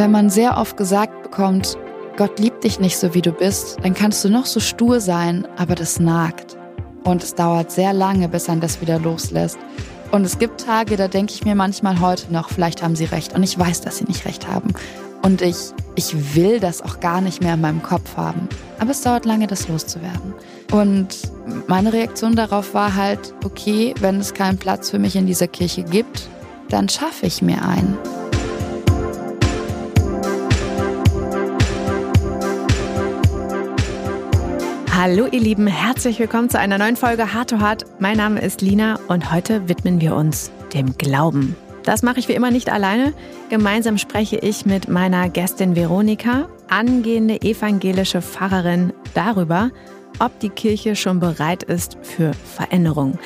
Wenn man sehr oft gesagt bekommt, Gott liebt dich nicht so wie du bist, dann kannst du noch so stur sein, aber das nagt. Und es dauert sehr lange, bis man das wieder loslässt. Und es gibt Tage, da denke ich mir manchmal heute noch, vielleicht haben sie recht. Und ich weiß, dass sie nicht recht haben. Und ich, ich will das auch gar nicht mehr in meinem Kopf haben. Aber es dauert lange, das loszuwerden. Und meine Reaktion darauf war halt, okay, wenn es keinen Platz für mich in dieser Kirche gibt, dann schaffe ich mir einen. Hallo ihr Lieben, herzlich willkommen zu einer neuen Folge Hard to Hard. Mein Name ist Lina und heute widmen wir uns dem Glauben. Das mache ich wie immer nicht alleine. Gemeinsam spreche ich mit meiner Gästin Veronika, angehende evangelische Pfarrerin, darüber, ob die Kirche schon bereit ist für Veränderung.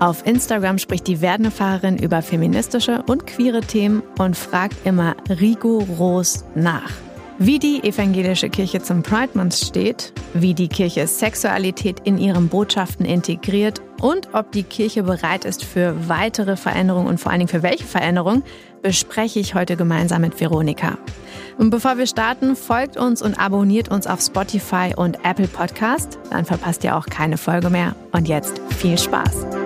Auf Instagram spricht die werdende Pfarrerin über feministische und queere Themen und fragt immer rigoros nach. Wie die evangelische Kirche zum Pride Month steht, wie die Kirche Sexualität in ihren Botschaften integriert und ob die Kirche bereit ist für weitere Veränderungen und vor allen Dingen für welche Veränderung, bespreche ich heute gemeinsam mit Veronika. Und bevor wir starten, folgt uns und abonniert uns auf Spotify und Apple Podcast, dann verpasst ihr auch keine Folge mehr. Und jetzt viel Spaß!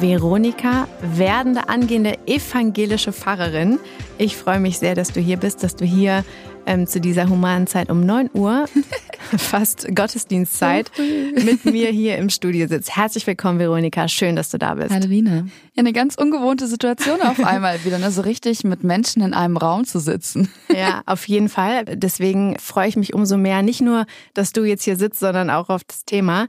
Veronika, werdende angehende evangelische Pfarrerin. Ich freue mich sehr, dass du hier bist, dass du hier ähm, zu dieser humanen Zeit um 9 Uhr, fast Gottesdienstzeit, mit mir hier im Studio sitzt. Herzlich willkommen, Veronika. Schön, dass du da bist. Hallo Lina. Ja, eine ganz ungewohnte Situation auf einmal wieder, ne? so richtig mit Menschen in einem Raum zu sitzen. Ja, auf jeden Fall. Deswegen freue ich mich umso mehr, nicht nur, dass du jetzt hier sitzt, sondern auch auf das Thema.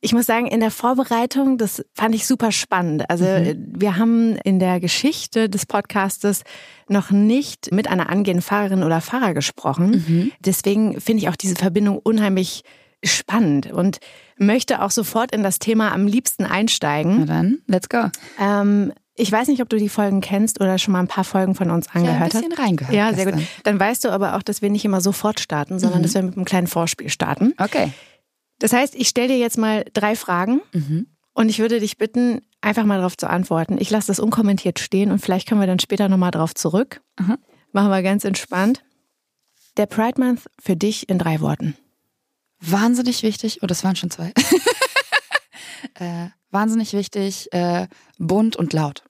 Ich muss sagen, in der Vorbereitung, das fand ich super spannend. Also mhm. wir haben in der Geschichte des Podcastes noch nicht mit einer angehenden Fahrerin oder Fahrer gesprochen. Mhm. Deswegen finde ich auch diese Verbindung unheimlich spannend und möchte auch sofort in das Thema am liebsten einsteigen. Na dann, let's go. Ähm, ich weiß nicht, ob du die Folgen kennst oder schon mal ein paar Folgen von uns angehört hast. Ja, ein bisschen reingehört. Ja, sehr gestern. gut. Dann weißt du aber auch, dass wir nicht immer sofort starten, sondern mhm. dass wir mit einem kleinen Vorspiel starten. Okay. Das heißt, ich stelle dir jetzt mal drei Fragen mhm. und ich würde dich bitten, einfach mal darauf zu antworten. Ich lasse das unkommentiert stehen und vielleicht kommen wir dann später nochmal drauf zurück. Mhm. Machen wir ganz entspannt. Der Pride Month für dich in drei Worten. Wahnsinnig wichtig, oh, das waren schon zwei. äh, wahnsinnig wichtig, äh, bunt und laut.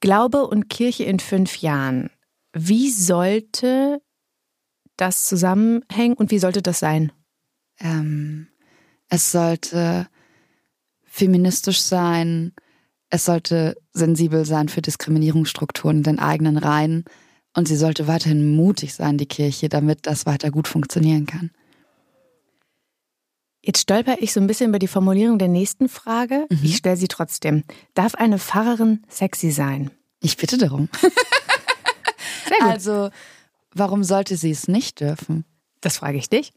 Glaube und Kirche in fünf Jahren. Wie sollte das zusammenhängen und wie sollte das sein? Ähm, es sollte feministisch sein, es sollte sensibel sein für Diskriminierungsstrukturen in den eigenen Reihen und sie sollte weiterhin mutig sein, die Kirche, damit das weiter gut funktionieren kann. Jetzt stolper ich so ein bisschen über die Formulierung der nächsten Frage. Mhm. Ich stelle sie trotzdem. Darf eine Pfarrerin sexy sein? Ich bitte darum. Sehr gut. Also, warum sollte sie es nicht dürfen? Das frage ich dich.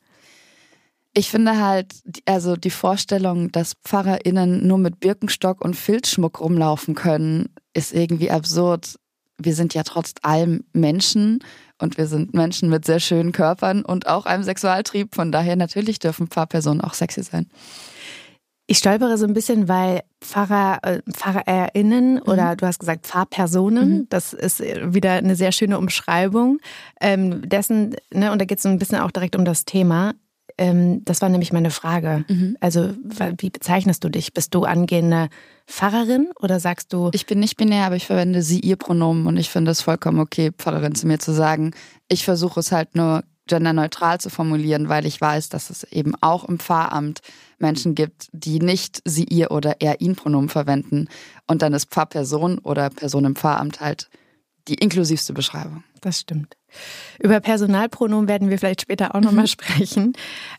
Ich finde halt, also die Vorstellung, dass PfarrerInnen nur mit Birkenstock und Filzschmuck rumlaufen können, ist irgendwie absurd. Wir sind ja trotz allem Menschen und wir sind Menschen mit sehr schönen Körpern und auch einem Sexualtrieb. Von daher natürlich dürfen Pfarrpersonen auch sexy sein. Ich stolpere so ein bisschen, weil Pfarrer, äh, PfarrerInnen mhm. oder du hast gesagt Pfarrpersonen, mhm. das ist wieder eine sehr schöne Umschreibung ähm, dessen, ne, und da geht es so ein bisschen auch direkt um das Thema. Ähm, das war nämlich meine Frage. Mhm. Also, wie bezeichnest du dich? Bist du angehende Pfarrerin oder sagst du. Ich bin nicht binär, aber ich verwende sie, ihr Pronomen und ich finde es vollkommen okay, Pfarrerin zu mir zu sagen. Ich versuche es halt nur genderneutral zu formulieren, weil ich weiß, dass es eben auch im Pfarramt Menschen gibt, die nicht sie, ihr oder er, ihn Pronomen verwenden. Und dann ist Pfarrperson oder Person im Pfarramt halt die inklusivste Beschreibung. Das stimmt. Über Personalpronomen werden wir vielleicht später auch nochmal mhm. sprechen.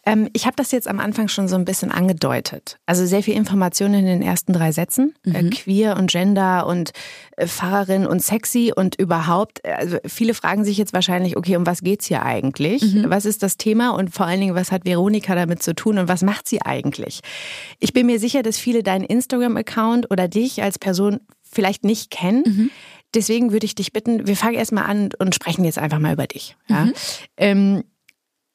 Ähm, ich habe das jetzt am Anfang schon so ein bisschen angedeutet. Also sehr viel Informationen in den ersten drei Sätzen. Äh, mhm. Äh, queer und Gender und äh, Pfarrerin und sexy und überhaupt. Also viele fragen sich jetzt wahrscheinlich, okay, um was geht's hier eigentlich? Mhm. Was ist das Thema und vor allen Dingen, was hat Veronika damit zu tun und was macht sie eigentlich? Ich bin mir sicher, dass viele deinen Instagram-Account oder dich als Person vielleicht nicht kennen. Mhm. Deswegen würde ich dich bitten, wir fangen erstmal an und sprechen jetzt einfach mal über dich. Ja? Mhm. Ähm,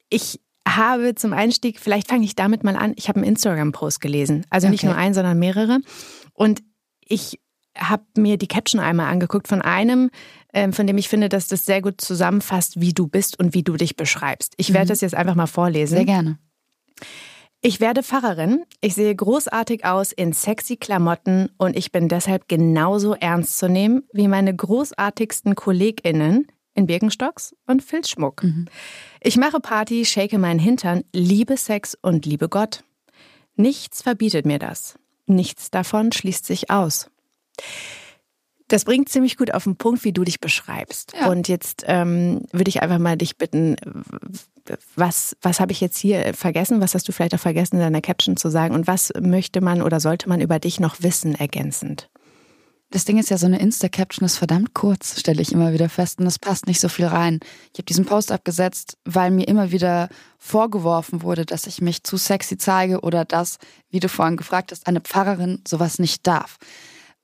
ich habe zum Einstieg, vielleicht fange ich damit mal an, ich habe einen Instagram-Post gelesen. Also nicht okay. nur einen, sondern mehrere. Und ich habe mir die Caption einmal angeguckt von einem, ähm, von dem ich finde, dass das sehr gut zusammenfasst, wie du bist und wie du dich beschreibst. Ich werde mhm. das jetzt einfach mal vorlesen. Sehr gerne. Ich werde Pfarrerin. Ich sehe großartig aus in sexy Klamotten und ich bin deshalb genauso ernst zu nehmen wie meine großartigsten KollegInnen in Birkenstocks und Filzschmuck. Mhm. Ich mache Party, shake meinen Hintern, liebe Sex und liebe Gott. Nichts verbietet mir das. Nichts davon schließt sich aus. Das bringt ziemlich gut auf den Punkt, wie du dich beschreibst. Ja. Und jetzt ähm, würde ich einfach mal dich bitten, was, was habe ich jetzt hier vergessen? Was hast du vielleicht auch vergessen in deiner Caption zu sagen? Und was möchte man oder sollte man über dich noch wissen ergänzend? Das Ding ist ja, so eine Insta-Caption ist verdammt kurz, stelle ich immer wieder fest. Und es passt nicht so viel rein. Ich habe diesen Post abgesetzt, weil mir immer wieder vorgeworfen wurde, dass ich mich zu sexy zeige oder dass, wie du vorhin gefragt hast, eine Pfarrerin sowas nicht darf.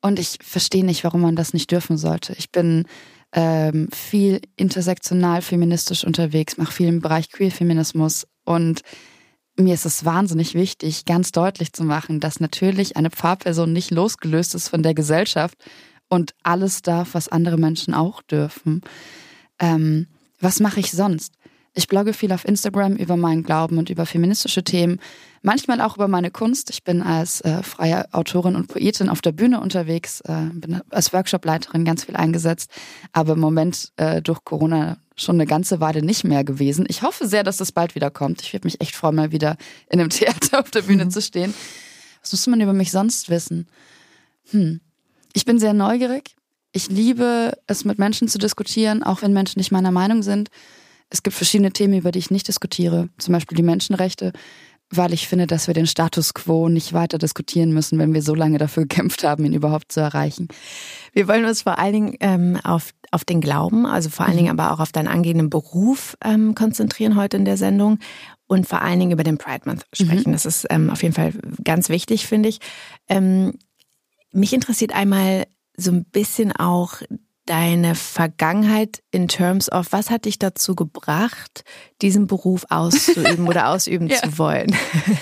Und ich verstehe nicht, warum man das nicht dürfen sollte. Ich bin ähm, viel intersektional feministisch unterwegs, mache viel im Bereich Queer-Feminismus und mir ist es wahnsinnig wichtig, ganz deutlich zu machen, dass natürlich eine Pfarrperson nicht losgelöst ist von der Gesellschaft und alles darf, was andere Menschen auch dürfen. Ähm, was mache ich sonst? Ich blogge viel auf Instagram über meinen Glauben und über feministische Themen, manchmal auch über meine Kunst. Ich bin als äh, freie Autorin und Poetin auf der Bühne unterwegs, äh, bin als Workshopleiterin ganz viel eingesetzt, aber im Moment äh, durch Corona schon eine ganze Weile nicht mehr gewesen. Ich hoffe sehr, dass das bald wieder kommt. Ich würde mich echt freuen, mal wieder in einem Theater auf der Bühne mhm. zu stehen. Was müsste man über mich sonst wissen? Hm. Ich bin sehr neugierig. Ich liebe es, mit Menschen zu diskutieren, auch wenn Menschen nicht meiner Meinung sind. Es gibt verschiedene Themen, über die ich nicht diskutiere, zum Beispiel die Menschenrechte, weil ich finde, dass wir den Status quo nicht weiter diskutieren müssen, wenn wir so lange dafür gekämpft haben, ihn überhaupt zu erreichen. Wir wollen uns vor allen Dingen ähm, auf, auf den Glauben, also vor allen Dingen mhm. aber auch auf deinen angehenden Beruf ähm, konzentrieren heute in der Sendung und vor allen Dingen über den Pride Month sprechen. Mhm. Das ist ähm, auf jeden Fall ganz wichtig, finde ich. Ähm, mich interessiert einmal so ein bisschen auch deine Vergangenheit in terms of, was hat dich dazu gebracht, diesen Beruf auszuüben oder ausüben ja. zu wollen?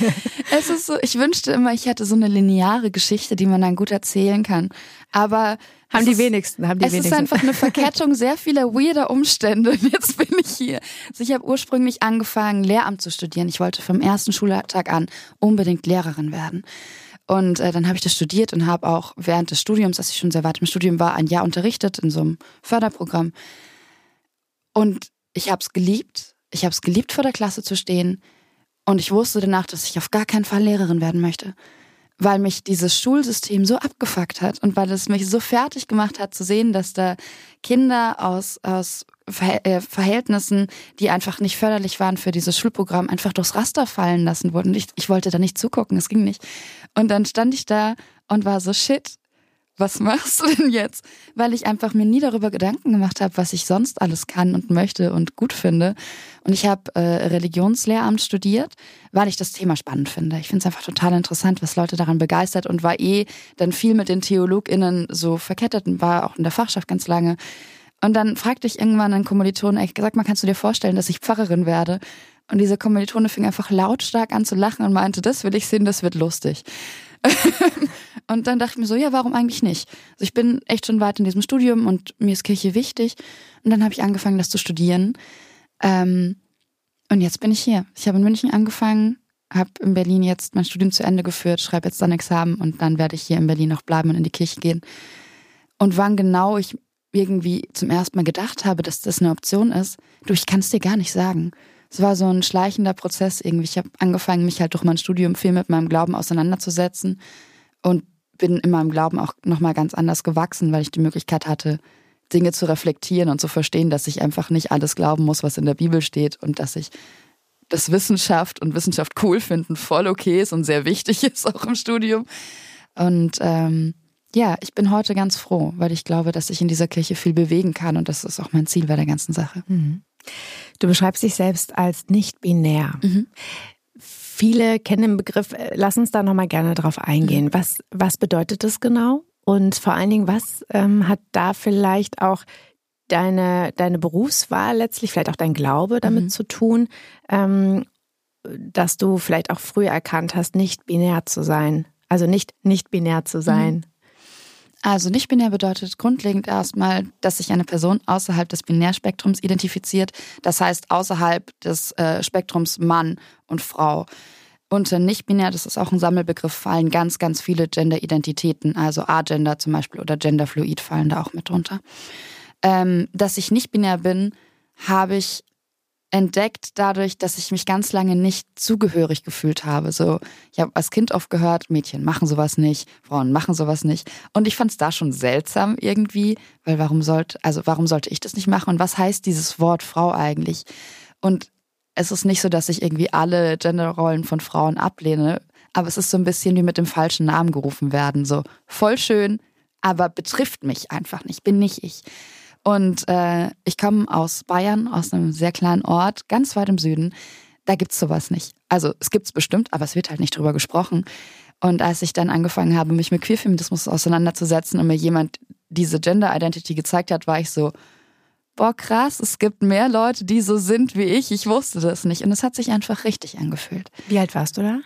es ist so, ich wünschte immer, ich hätte so eine lineare Geschichte, die man dann gut erzählen kann. Aber haben die ist, wenigsten, haben die es wenigsten. Es ist einfach eine Verkettung sehr vieler weirder Umstände. Jetzt bin ich hier. Also ich habe ursprünglich angefangen, Lehramt zu studieren. Ich wollte vom ersten Schultag an unbedingt Lehrerin werden. Und äh, dann habe ich das studiert und habe auch während des Studiums, als ich schon sehr weit im Studium war, ein Jahr unterrichtet in so einem Förderprogramm. Und ich habe es geliebt. Ich habe es geliebt, vor der Klasse zu stehen. Und ich wusste danach, dass ich auf gar keinen Fall Lehrerin werden möchte. Weil mich dieses Schulsystem so abgefuckt hat und weil es mich so fertig gemacht hat zu sehen, dass da Kinder aus, aus äh, Verhältnissen, die einfach nicht förderlich waren für dieses Schulprogramm, einfach durchs Raster fallen lassen wurden. Ich, ich wollte da nicht zugucken, es ging nicht. Und dann stand ich da und war so, shit, was machst du denn jetzt? Weil ich einfach mir nie darüber Gedanken gemacht habe, was ich sonst alles kann und möchte und gut finde. Und ich habe äh, Religionslehramt studiert, weil ich das Thema spannend finde. Ich finde es einfach total interessant, was Leute daran begeistert und war eh dann viel mit den TheologInnen so verkettet und war auch in der Fachschaft ganz lange. Und dann fragte ich irgendwann einen Kommilitonen, ey, sag mal, kannst du dir vorstellen, dass ich Pfarrerin werde? Und diese Kommilitone fing einfach lautstark an zu lachen und meinte, das will ich sehen, das wird lustig. und dann dachte ich mir so, ja, warum eigentlich nicht? Also ich bin echt schon weit in diesem Studium und mir ist Kirche wichtig. Und dann habe ich angefangen, das zu studieren. Ähm, und jetzt bin ich hier. Ich habe in München angefangen, habe in Berlin jetzt mein Studium zu Ende geführt, schreibe jetzt dann Examen und dann werde ich hier in Berlin noch bleiben und in die Kirche gehen. Und wann genau ich irgendwie zum ersten Mal gedacht habe, dass das eine Option ist, du, ich kann es dir gar nicht sagen. Es war so ein schleichender Prozess irgendwie. Ich habe angefangen, mich halt durch mein Studium viel mit meinem Glauben auseinanderzusetzen und bin in meinem Glauben auch nochmal ganz anders gewachsen, weil ich die Möglichkeit hatte, Dinge zu reflektieren und zu verstehen, dass ich einfach nicht alles glauben muss, was in der Bibel steht und dass ich das Wissenschaft und Wissenschaft cool finden voll okay ist und sehr wichtig ist auch im Studium. Und ähm, ja, ich bin heute ganz froh, weil ich glaube, dass ich in dieser Kirche viel bewegen kann und das ist auch mein Ziel bei der ganzen Sache. Mhm. Du beschreibst dich selbst als nicht binär. Mhm. Viele kennen den Begriff, äh, lass uns da nochmal gerne drauf eingehen. Mhm. Was, was bedeutet das genau? Und vor allen Dingen, was ähm, hat da vielleicht auch deine, deine Berufswahl letztlich, vielleicht auch dein Glaube damit mhm. zu tun, ähm, dass du vielleicht auch früh erkannt hast, nicht binär zu sein? Also nicht nicht binär zu sein. Mhm. Also nicht binär bedeutet grundlegend erstmal, dass sich eine Person außerhalb des Binärspektrums identifiziert, das heißt außerhalb des äh, Spektrums Mann und Frau. Unter nicht-binär, das ist auch ein Sammelbegriff, fallen ganz, ganz viele Gender-Identitäten, also Agender zum Beispiel oder Genderfluid fallen da auch mit drunter. Ähm, dass ich nicht binär bin, habe ich entdeckt dadurch, dass ich mich ganz lange nicht zugehörig gefühlt habe. So, ich habe als Kind oft gehört, Mädchen machen sowas nicht, Frauen machen sowas nicht. Und ich fand es da schon seltsam irgendwie, weil warum sollte, also warum sollte ich das nicht machen? Und was heißt dieses Wort Frau eigentlich? Und es ist nicht so, dass ich irgendwie alle Genderrollen von Frauen ablehne, aber es ist so ein bisschen wie mit dem falschen Namen gerufen werden. So voll schön, aber betrifft mich einfach nicht, bin nicht ich. Und äh, ich komme aus Bayern, aus einem sehr kleinen Ort, ganz weit im Süden. Da gibt es sowas nicht. Also es gibt es bestimmt, aber es wird halt nicht drüber gesprochen. Und als ich dann angefangen habe, mich mit Queerfeminismus auseinanderzusetzen und mir jemand diese Gender Identity gezeigt hat, war ich so, boah, krass, es gibt mehr Leute, die so sind wie ich. Ich wusste das nicht. Und es hat sich einfach richtig angefühlt. Wie alt warst du da?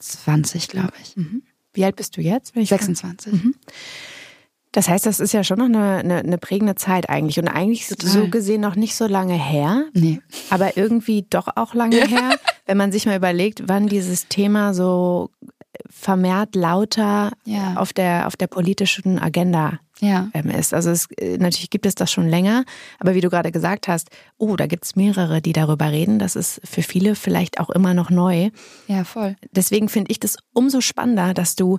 20, glaube ich. Mhm. Wie alt bist du jetzt? 26. Mhm. Das heißt, das ist ja schon noch eine, eine, eine prägende Zeit eigentlich. Und eigentlich Total. so gesehen noch nicht so lange her. Nee. Aber irgendwie doch auch lange ja. her, wenn man sich mal überlegt, wann dieses Thema so vermehrt lauter ja. auf, der, auf der politischen Agenda ja. Ähm, ist. Also es, äh, natürlich gibt es das schon länger, aber wie du gerade gesagt hast, oh, da gibt es mehrere, die darüber reden. Das ist für viele vielleicht auch immer noch neu. Ja, voll. Deswegen finde ich das umso spannender, dass du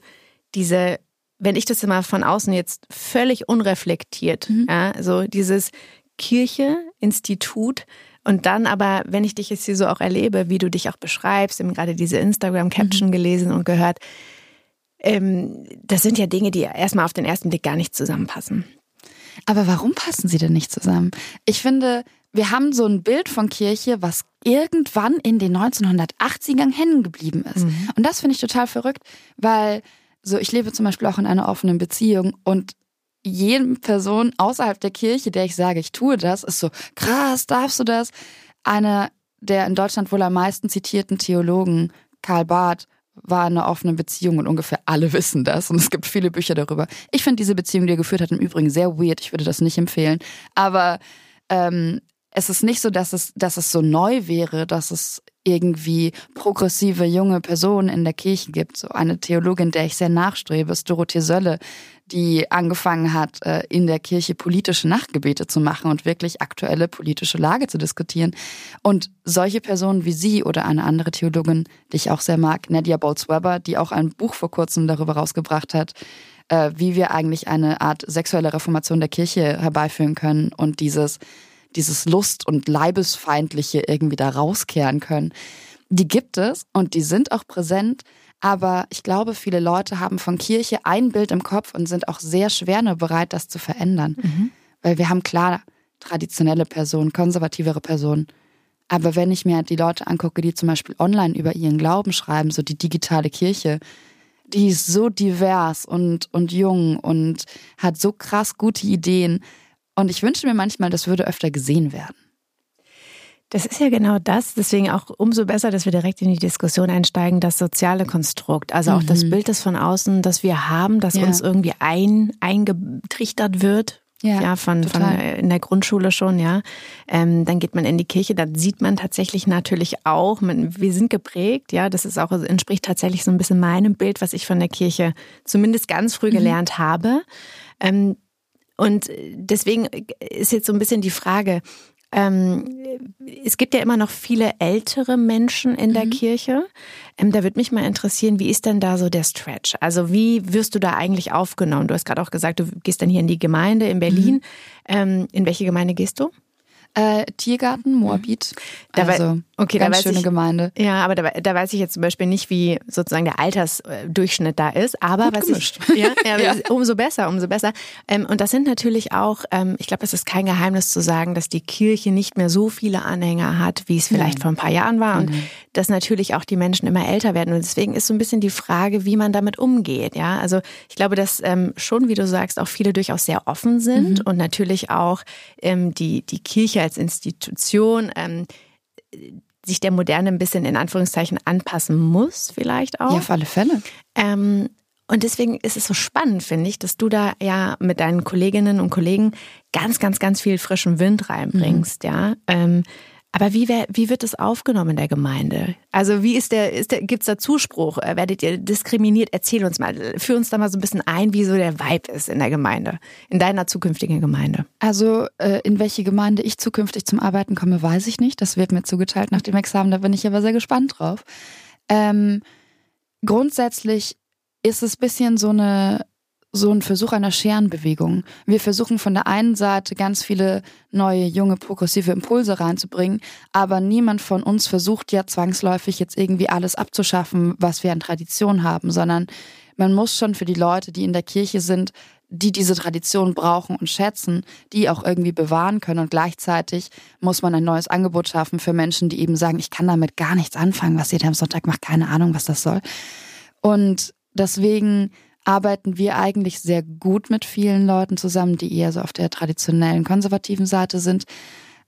diese wenn ich das immer von außen jetzt völlig unreflektiert, mhm. ja, so dieses Kirche, Institut und dann aber, wenn ich dich jetzt hier so auch erlebe, wie du dich auch beschreibst, eben gerade diese Instagram-Caption mhm. gelesen und gehört, ähm, das sind ja Dinge, die erstmal auf den ersten Blick gar nicht zusammenpassen. Aber warum passen sie denn nicht zusammen? Ich finde, wir haben so ein Bild von Kirche, was irgendwann in den 1980ern hängen geblieben ist. Mhm. Und das finde ich total verrückt, weil so, ich lebe zum Beispiel auch in einer offenen Beziehung und jede Person außerhalb der Kirche, der ich sage, ich tue das, ist so, krass, darfst du das? Einer der in Deutschland wohl am meisten zitierten Theologen, Karl Barth, war eine offene Beziehung und ungefähr alle wissen das und es gibt viele Bücher darüber. Ich finde diese Beziehung, die er geführt hat, im Übrigen sehr weird. Ich würde das nicht empfehlen. Aber ähm, es ist nicht so, dass es, dass es so neu wäre, dass es irgendwie progressive junge Personen in der Kirche gibt. So eine Theologin, der ich sehr nachstrebe, ist Dorothee Sölle, die angefangen hat, äh, in der Kirche politische Nachtgebete zu machen und wirklich aktuelle politische Lage zu diskutieren. Und solche Personen wie sie oder eine andere Theologin, die ich auch sehr mag, Nadia Bolz-Weber, die auch ein Buch vor kurzem darüber rausgebracht hat, äh, wie wir eigentlich eine Art sexuelle Reformation der Kirche herbeiführen können und dieses dieses Lust- und Leibesfeindliche irgendwie da rauskehren können. Die gibt es und die sind auch präsent, aber ich glaube, viele Leute haben von Kirche ein Bild im Kopf und sind auch sehr schwer nur bereit, das zu verändern. Mhm. Weil wir haben klar traditionelle Personen, konservativere Personen. Aber wenn ich mir die Leute angucke, die zum Beispiel online über ihren Glauben schreiben, so die digitale Kirche, die ist so divers und, und jung und hat so krass gute Ideen. Und ich wünsche mir manchmal, das würde öfter gesehen werden. Das ist ja genau das. Deswegen auch umso besser, dass wir direkt in die Diskussion einsteigen, das soziale Konstrukt. Also auch mhm. das Bild, das von außen, das wir haben, das ja. uns irgendwie ein, eingetrichtert wird. Ja, ja von, von in der Grundschule schon, ja. Ähm, dann geht man in die Kirche, dann sieht man tatsächlich natürlich auch, man, wir sind geprägt, ja, das ist auch, entspricht tatsächlich so ein bisschen meinem Bild, was ich von der Kirche zumindest ganz früh mhm. gelernt habe. Ähm, und deswegen ist jetzt so ein bisschen die Frage, ähm, es gibt ja immer noch viele ältere Menschen in der mhm. Kirche. Ähm, da würde mich mal interessieren, wie ist denn da so der Stretch? Also wie wirst du da eigentlich aufgenommen? Du hast gerade auch gesagt, du gehst dann hier in die Gemeinde in Berlin. Mhm. Ähm, in welche Gemeinde gehst du? Äh, Tiergarten, Moabit. Da also okay, ganz da schöne ich, Gemeinde. Ja, aber da, da, weiß ich jetzt zum Beispiel nicht, wie sozusagen der Altersdurchschnitt da ist. Aber Gut was gemischt. ich ja, ja, ja, umso besser, umso besser. Ähm, und das sind natürlich auch, ähm, ich glaube, es ist kein Geheimnis zu sagen, dass die Kirche nicht mehr so viele Anhänger hat, wie es vielleicht Nein. vor ein paar Jahren war. Und mhm. dass natürlich auch die Menschen immer älter werden. Und deswegen ist so ein bisschen die Frage, wie man damit umgeht. Ja, also ich glaube, dass ähm, schon, wie du sagst, auch viele durchaus sehr offen sind mhm. und natürlich auch ähm, die, die Kirche als Institution ähm, sich der Moderne ein bisschen in Anführungszeichen anpassen muss, vielleicht auch. Ja, auf alle Fälle. Ähm, Und deswegen ist es so spannend, finde ich, dass du da ja mit deinen Kolleginnen und Kollegen ganz, ganz, ganz viel frischen Wind reinbringst, mhm. ja. Ähm, aber wie, wär, wie wird es aufgenommen in der Gemeinde? Also wie ist der, ist der gibt es da Zuspruch? Äh, werdet ihr diskriminiert? Erzähl uns mal, führ uns da mal so ein bisschen ein, wie so der Vibe ist in der Gemeinde, in deiner zukünftigen Gemeinde. Also äh, in welche Gemeinde ich zukünftig zum Arbeiten komme, weiß ich nicht. Das wird mir zugeteilt nach dem Examen, da bin ich aber sehr gespannt drauf. Ähm, grundsätzlich ist es ein bisschen so eine so ein Versuch einer Scherenbewegung. Wir versuchen von der einen Seite ganz viele neue, junge, progressive Impulse reinzubringen, aber niemand von uns versucht ja zwangsläufig jetzt irgendwie alles abzuschaffen, was wir an Tradition haben, sondern man muss schon für die Leute, die in der Kirche sind, die diese Tradition brauchen und schätzen, die auch irgendwie bewahren können. Und gleichzeitig muss man ein neues Angebot schaffen für Menschen, die eben sagen, ich kann damit gar nichts anfangen, was ihr da am Sonntag macht, keine Ahnung, was das soll. Und deswegen arbeiten wir eigentlich sehr gut mit vielen Leuten zusammen, die eher so auf der traditionellen konservativen Seite sind.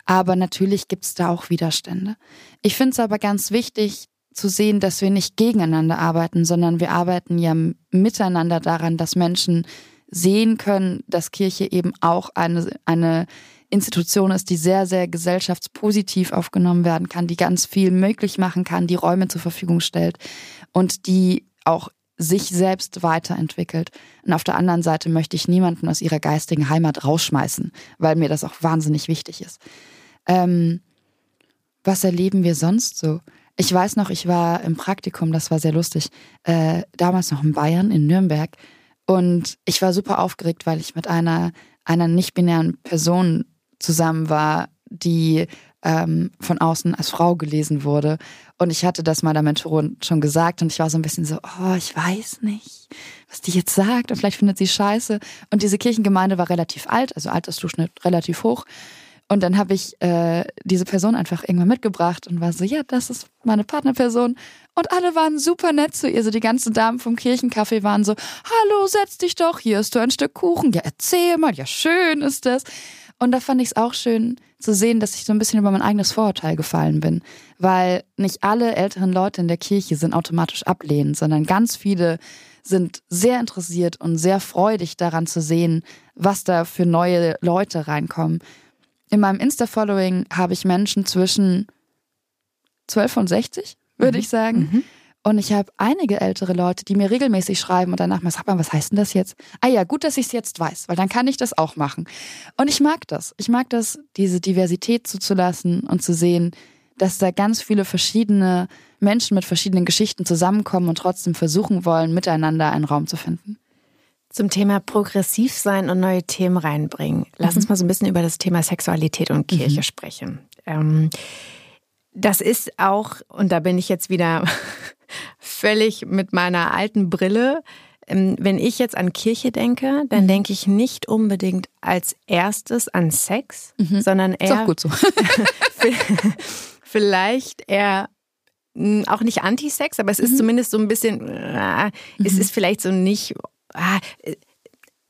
Aber natürlich gibt es da auch Widerstände. Ich finde es aber ganz wichtig zu sehen, dass wir nicht gegeneinander arbeiten, sondern wir arbeiten ja miteinander daran, dass Menschen sehen können, dass Kirche eben auch eine, eine Institution ist, die sehr, sehr gesellschaftspositiv aufgenommen werden kann, die ganz viel möglich machen kann, die Räume zur Verfügung stellt und die auch sich selbst weiterentwickelt. Und auf der anderen Seite möchte ich niemanden aus ihrer geistigen Heimat rausschmeißen, weil mir das auch wahnsinnig wichtig ist. Ähm, was erleben wir sonst so? Ich weiß noch, ich war im Praktikum, das war sehr lustig, äh, damals noch in Bayern, in Nürnberg. Und ich war super aufgeregt, weil ich mit einer, einer nicht-binären Person zusammen war, die ähm, von außen als Frau gelesen wurde. Und ich hatte das meiner Mentorin schon gesagt und ich war so ein bisschen so, oh, ich weiß nicht, was die jetzt sagt und vielleicht findet sie scheiße. Und diese Kirchengemeinde war relativ alt, also Altersdurchschnitt relativ hoch. Und dann habe ich äh, diese Person einfach irgendwann mitgebracht und war so, ja, das ist meine Partnerperson. Und alle waren super nett zu ihr. So die ganzen Damen vom Kirchencafé waren so, hallo, setz dich doch, hier ist du ein Stück Kuchen. Ja, erzähl mal, ja, schön ist das. Und da fand ich es auch schön zu sehen, dass ich so ein bisschen über mein eigenes Vorurteil gefallen bin. Weil nicht alle älteren Leute in der Kirche sind automatisch ablehnend, sondern ganz viele sind sehr interessiert und sehr freudig daran zu sehen, was da für neue Leute reinkommen. In meinem Insta-Following habe ich Menschen zwischen 12 und 60, würde mhm. ich sagen. Mhm. Und ich habe einige ältere Leute, die mir regelmäßig schreiben und danach mal, sag mal, was heißt denn das jetzt? Ah ja, gut, dass ich es jetzt weiß, weil dann kann ich das auch machen. Und ich mag das. Ich mag das, diese Diversität zuzulassen und zu sehen, dass da ganz viele verschiedene Menschen mit verschiedenen Geschichten zusammenkommen und trotzdem versuchen wollen, miteinander einen Raum zu finden. Zum Thema progressiv sein und neue Themen reinbringen. Lass mhm. uns mal so ein bisschen über das Thema Sexualität und Kirche mhm. sprechen. Ähm, das ist auch, und da bin ich jetzt wieder völlig mit meiner alten Brille. Ähm, wenn ich jetzt an Kirche denke, dann mhm. denke ich nicht unbedingt als erstes an Sex, mhm. sondern eher. Ist auch gut so. vielleicht eher hm, auch nicht Anti-Sex, aber es ist mhm. zumindest so ein bisschen, äh, es mhm. ist vielleicht so nicht ah,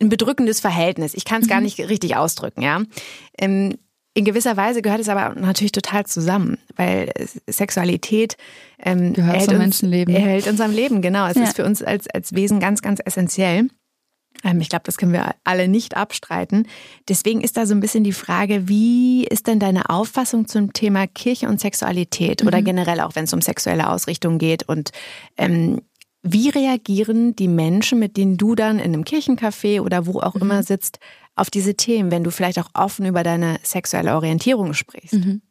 ein bedrückendes Verhältnis. Ich kann es gar mhm. nicht richtig ausdrücken, ja. In gewisser Weise gehört es aber natürlich total zusammen, weil Sexualität ähm, gehört zum uns, Menschenleben. Erhält unserem Leben, genau. Es ja. ist für uns als, als Wesen ganz, ganz essentiell. Ähm, ich glaube, das können wir alle nicht abstreiten. Deswegen ist da so ein bisschen die Frage, wie ist denn deine Auffassung zum Thema Kirche und Sexualität mhm. oder generell auch, wenn es um sexuelle Ausrichtung geht und ähm, wie reagieren die Menschen, mit denen du dann in einem Kirchencafé oder wo auch mhm. immer sitzt, auf diese Themen, wenn du vielleicht auch offen über deine sexuelle Orientierung sprichst? Mhm.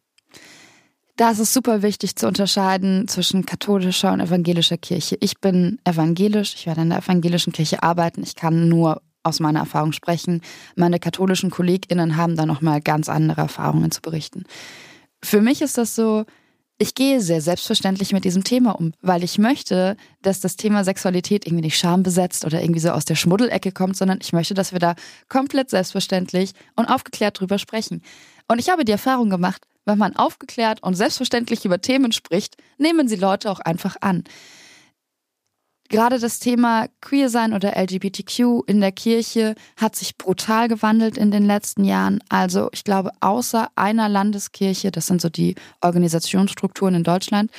Da ist es super wichtig zu unterscheiden zwischen katholischer und evangelischer Kirche. Ich bin evangelisch, ich werde in der evangelischen Kirche arbeiten. Ich kann nur aus meiner Erfahrung sprechen. Meine katholischen KollegInnen haben da nochmal ganz andere Erfahrungen zu berichten. Für mich ist das so, ich gehe sehr selbstverständlich mit diesem Thema um, weil ich möchte, dass das Thema Sexualität irgendwie nicht schambesetzt oder irgendwie so aus der Schmuddelecke kommt, sondern ich möchte, dass wir da komplett selbstverständlich und aufgeklärt drüber sprechen. Und ich habe die Erfahrung gemacht, wenn man aufgeklärt und selbstverständlich über Themen spricht, nehmen sie Leute auch einfach an gerade das Thema Queer sein oder LGBTQ in der Kirche hat sich brutal gewandelt in den letzten Jahren. Also ich glaube, außer einer Landeskirche, das sind so die Organisationsstrukturen in Deutschland,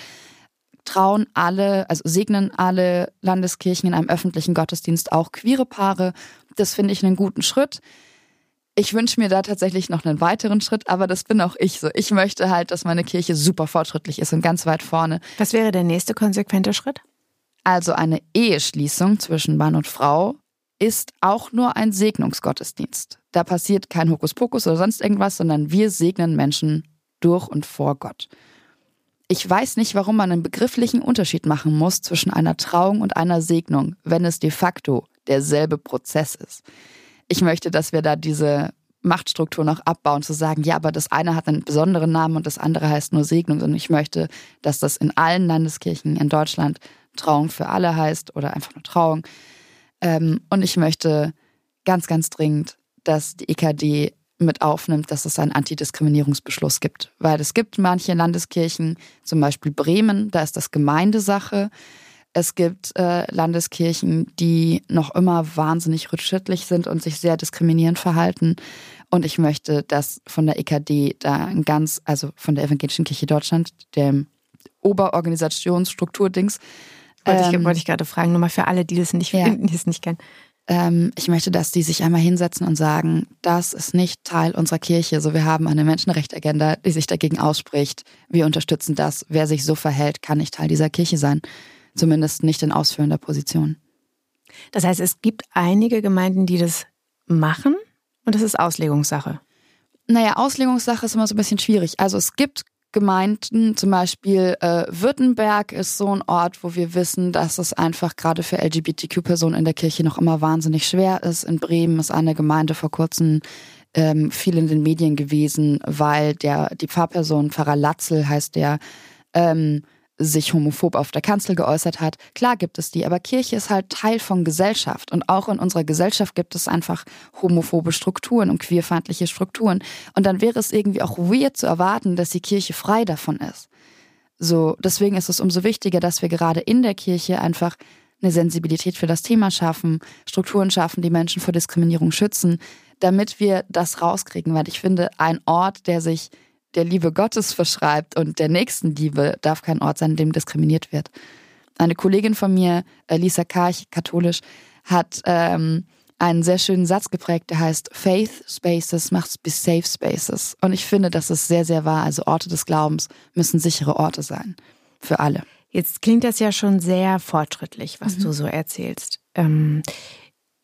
trauen alle, also segnen alle Landeskirchen in einem öffentlichen Gottesdienst auch queere Paare. Das finde ich einen guten Schritt. Ich wünsche mir da tatsächlich noch einen weiteren Schritt, aber das bin auch ich so. Ich möchte halt, dass meine Kirche super fortschrittlich ist und ganz weit vorne. Was wäre der nächste konsequente Schritt? Also eine Eheschließung zwischen Mann und Frau ist auch nur ein Segnungsgottesdienst. Da passiert kein Hokuspokus oder sonst irgendwas, sondern wir segnen Menschen durch und vor Gott. Ich weiß nicht, warum man einen begrifflichen Unterschied machen muss zwischen einer Trauung und einer Segnung, wenn es de facto derselbe Prozess ist. Ich möchte, dass wir da diese Machtstruktur noch abbauen, zu sagen, ja, aber das eine hat einen besonderen Namen und das andere heißt nur Segnung. Und ich möchte, dass das in allen Landeskirchen in Deutschland Trauung für alle heißt oder einfach nur Trauung. Ähm, und ich möchte ganz, ganz dringend, dass die EKD mit aufnimmt, dass es einen Antidiskriminierungsbeschluss gibt. Weil es gibt manche Landeskirchen, zum Beispiel Bremen, da ist das Gemeindesache. Es gibt äh, Landeskirchen, die noch immer wahnsinnig rückschrittlich sind und sich sehr diskriminierend verhalten. Und ich möchte, dass von der EKD da ein ganz, also von der Evangelischen Kirche Deutschland, dem Oberorganisationsstrukturdings. Wollte ich, ähm, wollte ich gerade fragen, nochmal für alle, die das nicht ja. die es nicht kennen. Ähm, ich möchte, dass die sich einmal hinsetzen und sagen, das ist nicht Teil unserer Kirche. So, wir haben eine Menschenrechtsagenda, die sich dagegen ausspricht. Wir unterstützen das. Wer sich so verhält, kann nicht Teil dieser Kirche sein zumindest nicht in ausführender Position. Das heißt, es gibt einige Gemeinden, die das machen und das ist Auslegungssache. Naja, Auslegungssache ist immer so ein bisschen schwierig. Also es gibt Gemeinden, zum Beispiel äh, Württemberg ist so ein Ort, wo wir wissen, dass es einfach gerade für LGBTQ-Personen in der Kirche noch immer wahnsinnig schwer ist. In Bremen ist eine Gemeinde vor kurzem ähm, viel in den Medien gewesen, weil der die Pfarrperson Pfarrer Latzel heißt der ähm, sich homophob auf der Kanzel geäußert hat. Klar gibt es die, aber Kirche ist halt Teil von Gesellschaft und auch in unserer Gesellschaft gibt es einfach homophobe Strukturen und queerfeindliche Strukturen. Und dann wäre es irgendwie auch weird zu erwarten, dass die Kirche frei davon ist. So, deswegen ist es umso wichtiger, dass wir gerade in der Kirche einfach eine Sensibilität für das Thema schaffen, Strukturen schaffen, die Menschen vor Diskriminierung schützen, damit wir das rauskriegen, weil ich finde, ein Ort, der sich der Liebe Gottes verschreibt und der Nächstenliebe darf kein Ort sein, in dem diskriminiert wird. Eine Kollegin von mir, äh, Lisa Karch, katholisch, hat ähm, einen sehr schönen Satz geprägt, der heißt Faith Spaces macht bis Safe Spaces. Und ich finde, das ist sehr, sehr wahr. Also Orte des Glaubens müssen sichere Orte sein. Für alle. Jetzt klingt das ja schon sehr fortschrittlich, was mhm. du so erzählst. Ähm,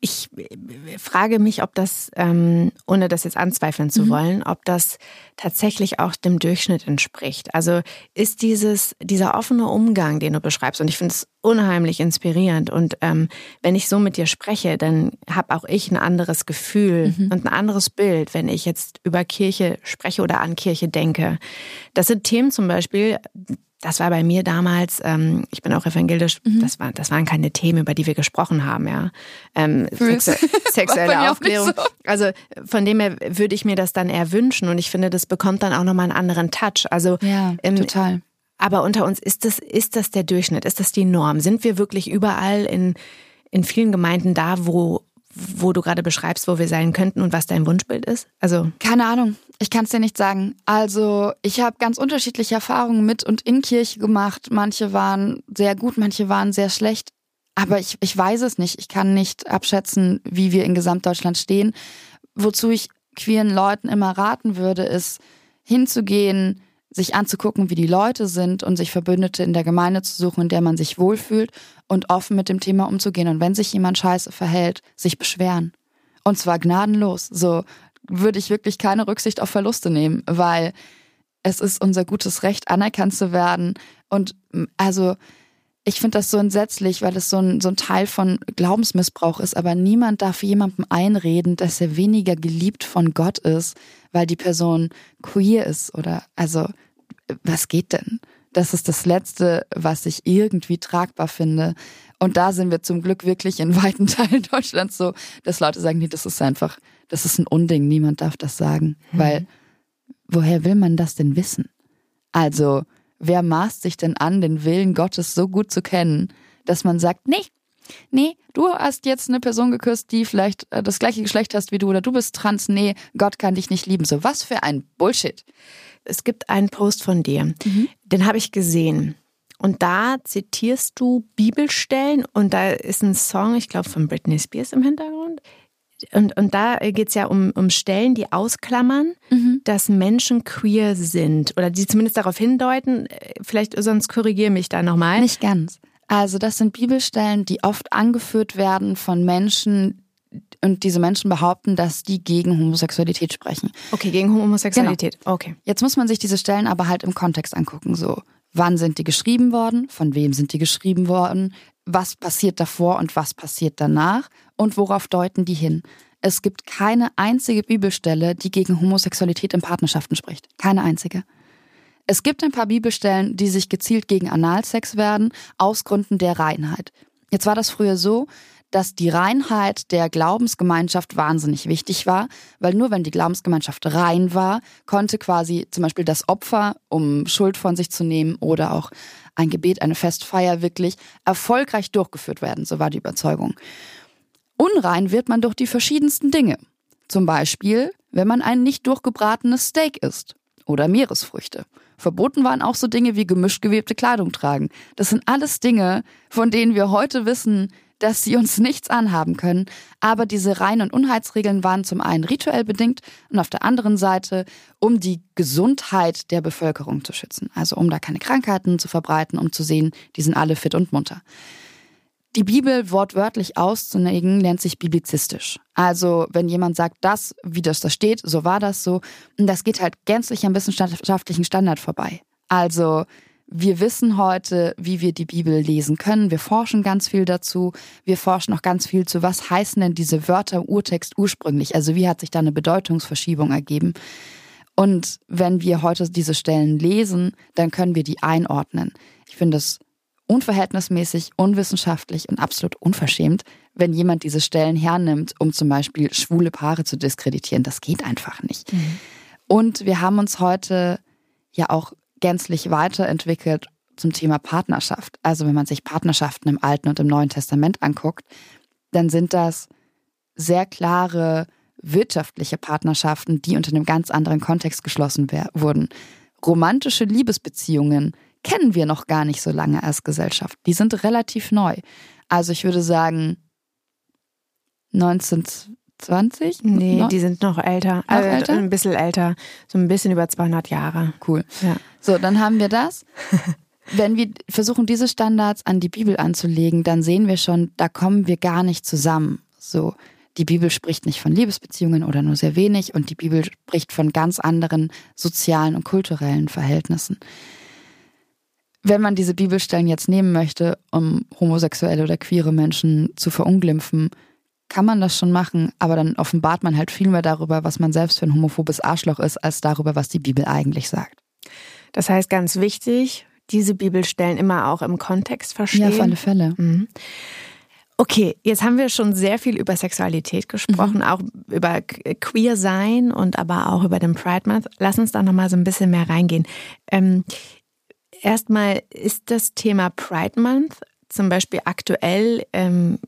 ich äh, frage mich, ob das, ähm, ohne das jetzt anzweifeln zu mhm. wollen, ob das tatsächlich auch dem Durchschnitt entspricht. Also ist dieses, dieser offene Umgang, den du beschreibst, und ich finde es unheimlich inspirierend. Und ähm, wenn ich so mit dir spreche, dann habe auch ich ein anderes Gefühl mhm. und ein anderes Bild, wenn ich jetzt über Kirche spreche oder an Kirche denke. Das sind Themen zum Beispiel, das war bei mir damals, ähm, ich bin auch evangelisch, mhm. das, war, das waren keine Themen, über die wir gesprochen haben, ja. Ähm, Sexu sexuelle Aufklärung. So. Also von dem her würde ich mir das dann eher wünschen und ich finde, das bekommt dann auch nochmal einen anderen Touch. Also ja, ähm, total. Aber unter uns, ist das, ist das der Durchschnitt? Ist das die Norm? Sind wir wirklich überall in, in vielen Gemeinden da, wo, wo du gerade beschreibst, wo wir sein könnten und was dein Wunschbild ist? Also keine Ahnung. Ich kann es dir nicht sagen. Also ich habe ganz unterschiedliche Erfahrungen mit und in Kirche gemacht. Manche waren sehr gut, manche waren sehr schlecht. Aber ich, ich weiß es nicht. Ich kann nicht abschätzen, wie wir in Gesamtdeutschland stehen. Wozu ich queeren Leuten immer raten würde, ist hinzugehen, sich anzugucken, wie die Leute sind und sich Verbündete in der Gemeinde zu suchen, in der man sich wohlfühlt und offen mit dem Thema umzugehen. Und wenn sich jemand scheiße verhält, sich beschweren. Und zwar gnadenlos. So, würde ich wirklich keine Rücksicht auf Verluste nehmen, weil es ist unser gutes Recht, anerkannt zu werden. Und also ich finde das so entsetzlich, weil es so ein, so ein Teil von Glaubensmissbrauch ist. Aber niemand darf jemandem einreden, dass er weniger geliebt von Gott ist, weil die Person queer ist oder also was geht denn? Das ist das Letzte, was ich irgendwie tragbar finde. Und da sind wir zum Glück wirklich in weiten Teilen Deutschlands so, dass Leute sagen, nee, das ist einfach, das ist ein Unding, niemand darf das sagen. Mhm. Weil, woher will man das denn wissen? Also, wer maßt sich denn an, den Willen Gottes so gut zu kennen, dass man sagt, nee, nee, du hast jetzt eine Person geküsst, die vielleicht äh, das gleiche Geschlecht hast wie du oder du bist trans, nee, Gott kann dich nicht lieben. So, was für ein Bullshit. Es gibt einen Post von dir, mhm. den habe ich gesehen. Und da zitierst du Bibelstellen und da ist ein Song, ich glaube, von Britney Spears im Hintergrund. Und, und da geht es ja um, um Stellen, die ausklammern, mhm. dass Menschen queer sind oder die zumindest darauf hindeuten. Vielleicht sonst korrigiere mich da nochmal. Nicht ganz. Also das sind Bibelstellen, die oft angeführt werden von Menschen, und diese Menschen behaupten, dass die gegen Homosexualität sprechen. Okay, gegen Homosexualität. Genau. Okay. Jetzt muss man sich diese Stellen aber halt im Kontext angucken. So, wann sind die geschrieben worden? Von wem sind die geschrieben worden? Was passiert davor und was passiert danach? Und worauf deuten die hin? Es gibt keine einzige Bibelstelle, die gegen Homosexualität in Partnerschaften spricht. Keine einzige. Es gibt ein paar Bibelstellen, die sich gezielt gegen Analsex werden, aus Gründen der Reinheit. Jetzt war das früher so, dass die Reinheit der Glaubensgemeinschaft wahnsinnig wichtig war, weil nur wenn die Glaubensgemeinschaft rein war, konnte quasi zum Beispiel das Opfer, um Schuld von sich zu nehmen oder auch ein Gebet, eine Festfeier wirklich erfolgreich durchgeführt werden. So war die Überzeugung. Unrein wird man durch die verschiedensten Dinge. Zum Beispiel, wenn man ein nicht durchgebratenes Steak isst oder Meeresfrüchte. Verboten waren auch so Dinge wie gemischt gewebte Kleidung tragen. Das sind alles Dinge, von denen wir heute wissen, dass sie uns nichts anhaben können. Aber diese Rein- und Unheitsregeln waren zum einen rituell bedingt und auf der anderen Seite, um die Gesundheit der Bevölkerung zu schützen. Also um da keine Krankheiten zu verbreiten, um zu sehen, die sind alle fit und munter. Die Bibel wortwörtlich auszulegen, nennt sich biblizistisch. Also, wenn jemand sagt, das, wie das da steht, so war das so, das geht halt gänzlich am wissenschaftlichen Standard vorbei. Also, wir wissen heute, wie wir die Bibel lesen können. Wir forschen ganz viel dazu. Wir forschen auch ganz viel zu, was heißen denn diese Wörter im Urtext ursprünglich? Also wie hat sich da eine Bedeutungsverschiebung ergeben? Und wenn wir heute diese Stellen lesen, dann können wir die einordnen. Ich finde es unverhältnismäßig, unwissenschaftlich und absolut unverschämt, wenn jemand diese Stellen hernimmt, um zum Beispiel schwule Paare zu diskreditieren. Das geht einfach nicht. Mhm. Und wir haben uns heute ja auch gänzlich weiterentwickelt zum Thema Partnerschaft. Also wenn man sich Partnerschaften im Alten und im Neuen Testament anguckt, dann sind das sehr klare wirtschaftliche Partnerschaften, die unter einem ganz anderen Kontext geschlossen wurden. Romantische Liebesbeziehungen kennen wir noch gar nicht so lange als Gesellschaft. Die sind relativ neu. Also ich würde sagen 19, 20? Nee, no? die sind noch älter. Noch also älter? Ein bisschen älter. So ein bisschen über 200 Jahre. Cool. Ja. So, dann haben wir das. Wenn wir versuchen, diese Standards an die Bibel anzulegen, dann sehen wir schon, da kommen wir gar nicht zusammen. So, die Bibel spricht nicht von Liebesbeziehungen oder nur sehr wenig und die Bibel spricht von ganz anderen sozialen und kulturellen Verhältnissen. Wenn man diese Bibelstellen jetzt nehmen möchte, um homosexuelle oder queere Menschen zu verunglimpfen, kann man das schon machen, aber dann offenbart man halt viel mehr darüber, was man selbst für ein homophobes Arschloch ist, als darüber, was die Bibel eigentlich sagt. Das heißt, ganz wichtig, diese Bibelstellen immer auch im Kontext verstehen. Ja, auf alle Fälle. Mhm. Okay, jetzt haben wir schon sehr viel über Sexualität gesprochen, mhm. auch über Queer sein und aber auch über den Pride Month. Lass uns da nochmal so ein bisschen mehr reingehen. Ähm, erstmal ist das Thema Pride Month zum Beispiel aktuell ähm,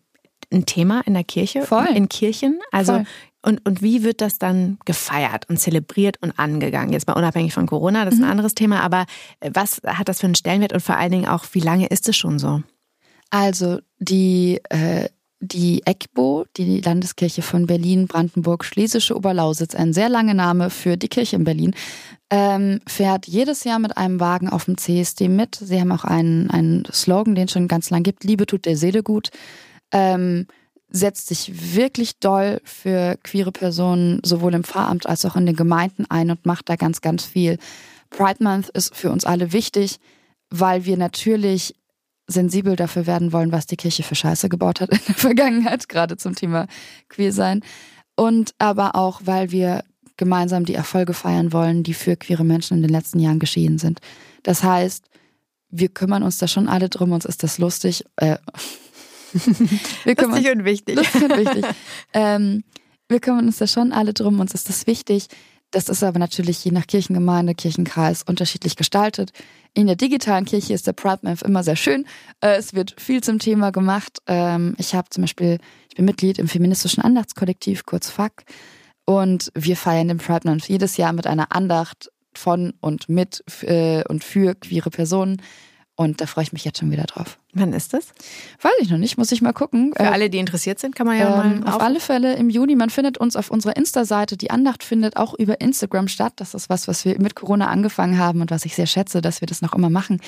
ein Thema in der Kirche, Voll. in Kirchen. Also Voll. Und, und wie wird das dann gefeiert und zelebriert und angegangen? Jetzt mal unabhängig von Corona, das ist ein mhm. anderes Thema, aber äh, was hat das für einen Stellenwert und vor allen Dingen auch, wie lange ist es schon so? Also die, äh, die EGBO, die Landeskirche von Berlin, Brandenburg, Schlesische Oberlausitz, ein sehr langer Name für die Kirche in Berlin, ähm, fährt jedes Jahr mit einem Wagen auf dem CSD mit. Sie haben auch einen, einen Slogan, den es schon ganz lang gibt, Liebe tut der Seele gut. Ähm, setzt sich wirklich doll für queere Personen sowohl im Pfarramt als auch in den Gemeinden ein und macht da ganz, ganz viel. Pride Month ist für uns alle wichtig, weil wir natürlich sensibel dafür werden wollen, was die Kirche für Scheiße gebaut hat in der Vergangenheit, gerade zum Thema Queer sein. Und aber auch, weil wir gemeinsam die Erfolge feiern wollen, die für queere Menschen in den letzten Jahren geschehen sind. Das heißt, wir kümmern uns da schon alle drum, uns ist das lustig. Äh, wir kümmern, lustig und wichtig. Lustig und wichtig. ähm, wir kümmern uns da schon alle drum, uns ist das wichtig. Das ist aber natürlich je nach Kirchengemeinde, Kirchenkreis unterschiedlich gestaltet. In der digitalen Kirche ist der Pride Month immer sehr schön. Äh, es wird viel zum Thema gemacht. Ähm, ich habe zum Beispiel, ich bin Mitglied im feministischen Andachtskollektiv, kurz FAK. Und wir feiern den Pride Month jedes Jahr mit einer Andacht von und mit äh, und für queere Personen. Und da freue ich mich jetzt schon wieder drauf. Wann ist das? Weiß ich noch nicht, muss ich mal gucken. Für äh, alle, die interessiert sind, kann man ja ähm, mal. Auf alle Fälle im Juni. Man findet uns auf unserer Insta-Seite. Die Andacht findet auch über Instagram statt. Das ist was, was wir mit Corona angefangen haben und was ich sehr schätze, dass wir das noch immer machen.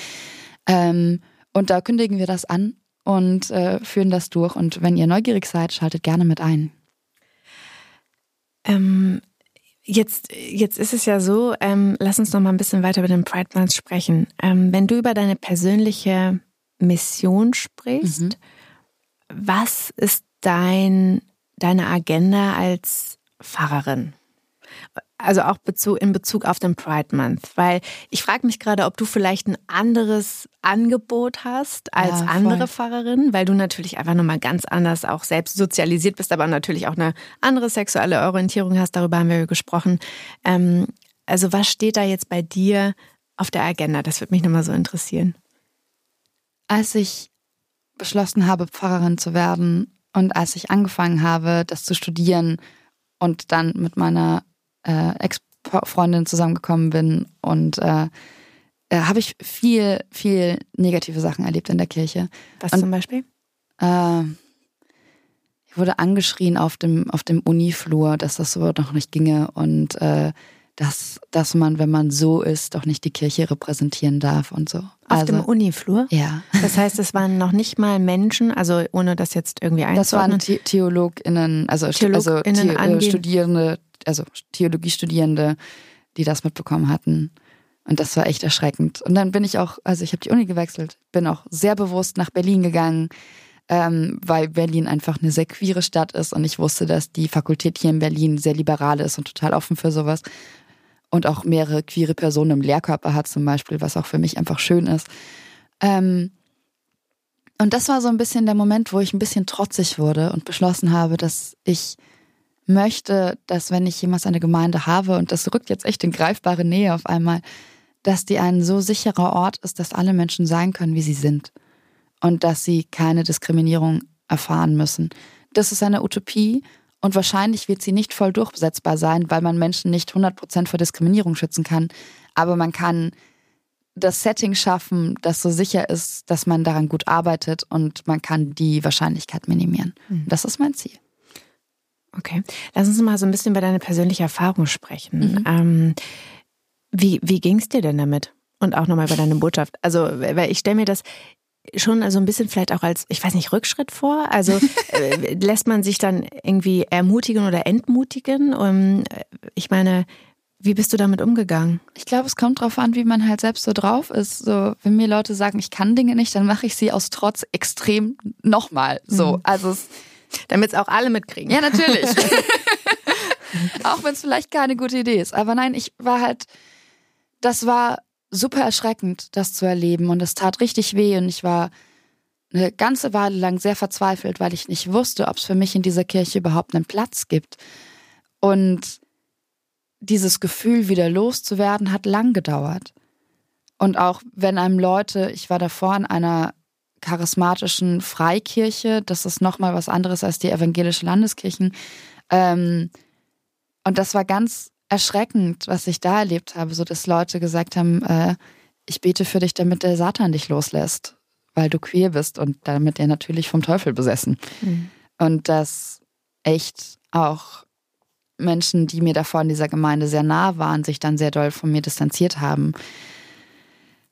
Ähm, und da kündigen wir das an und äh, führen das durch. Und wenn ihr neugierig seid, schaltet gerne mit ein. Ähm, Jetzt, jetzt ist es ja so, ähm, lass uns noch mal ein bisschen weiter über den Pride Month sprechen. Ähm, wenn du über deine persönliche Mission sprichst, mhm. was ist dein, deine Agenda als Pfarrerin? Also auch Bezug, in Bezug auf den Pride Month, weil ich frage mich gerade, ob du vielleicht ein anderes Angebot hast als ja, andere Pfarrerinnen, weil du natürlich einfach nochmal ganz anders auch selbst sozialisiert bist, aber natürlich auch eine andere sexuelle Orientierung hast. Darüber haben wir gesprochen. Ähm, also was steht da jetzt bei dir auf der Agenda? Das würde mich nochmal so interessieren. Als ich beschlossen habe, Pfarrerin zu werden und als ich angefangen habe, das zu studieren und dann mit meiner äh, Ex-Freundin zusammengekommen bin und äh, äh, habe ich viel, viel negative Sachen erlebt in der Kirche. Was und, zum Beispiel? Äh, ich wurde angeschrien auf dem, auf dem Uniflur, dass das so noch nicht ginge und äh, dass, dass man, wenn man so ist, doch nicht die Kirche repräsentieren darf und so. Auf also, dem Uniflur? Ja. Das heißt, es waren noch nicht mal Menschen, also ohne das jetzt irgendwie einzuordnen. Das waren TheologInnen, also, TheologInnen also The Studierende, also Theologiestudierende, die das mitbekommen hatten. Und das war echt erschreckend. Und dann bin ich auch, also ich habe die Uni gewechselt, bin auch sehr bewusst nach Berlin gegangen, ähm, weil Berlin einfach eine sehr queere Stadt ist und ich wusste, dass die Fakultät hier in Berlin sehr liberal ist und total offen für sowas und auch mehrere queere Personen im Lehrkörper hat zum Beispiel, was auch für mich einfach schön ist. Ähm, und das war so ein bisschen der Moment, wo ich ein bisschen trotzig wurde und beschlossen habe, dass ich möchte, dass wenn ich jemals eine Gemeinde habe, und das rückt jetzt echt in greifbare Nähe auf einmal, dass die ein so sicherer Ort ist, dass alle Menschen sein können, wie sie sind. Und dass sie keine Diskriminierung erfahren müssen. Das ist eine Utopie und wahrscheinlich wird sie nicht voll durchsetzbar sein, weil man Menschen nicht 100% vor Diskriminierung schützen kann. Aber man kann das Setting schaffen, das so sicher ist, dass man daran gut arbeitet und man kann die Wahrscheinlichkeit minimieren. Mhm. Das ist mein Ziel. Okay, lass uns mal so ein bisschen über deine persönliche Erfahrung sprechen. Mhm. Ähm, wie wie ging es dir denn damit? Und auch nochmal über deine Botschaft. Also, weil ich stelle mir das schon also ein bisschen vielleicht auch als, ich weiß nicht, Rückschritt vor. Also äh, lässt man sich dann irgendwie ermutigen oder entmutigen? Um, äh, ich meine, wie bist du damit umgegangen? Ich glaube, es kommt darauf an, wie man halt selbst so drauf ist. So, wenn mir Leute sagen, ich kann Dinge nicht, dann mache ich sie aus Trotz extrem nochmal. So, mhm. also damit es auch alle mitkriegen. Ja, natürlich. auch wenn es vielleicht keine gute Idee ist. Aber nein, ich war halt, das war super erschreckend, das zu erleben. Und es tat richtig weh. Und ich war eine ganze Weile lang sehr verzweifelt, weil ich nicht wusste, ob es für mich in dieser Kirche überhaupt einen Platz gibt. Und dieses Gefühl, wieder loszuwerden, hat lang gedauert. Und auch wenn einem Leute, ich war davor in einer charismatischen Freikirche, das ist nochmal was anderes als die evangelische Landeskirchen. Ähm, und das war ganz erschreckend, was ich da erlebt habe, so dass Leute gesagt haben, äh, ich bete für dich, damit der Satan dich loslässt, weil du queer bist und damit er natürlich vom Teufel besessen. Mhm. Und dass echt auch Menschen, die mir davor in dieser Gemeinde sehr nah waren, sich dann sehr doll von mir distanziert haben.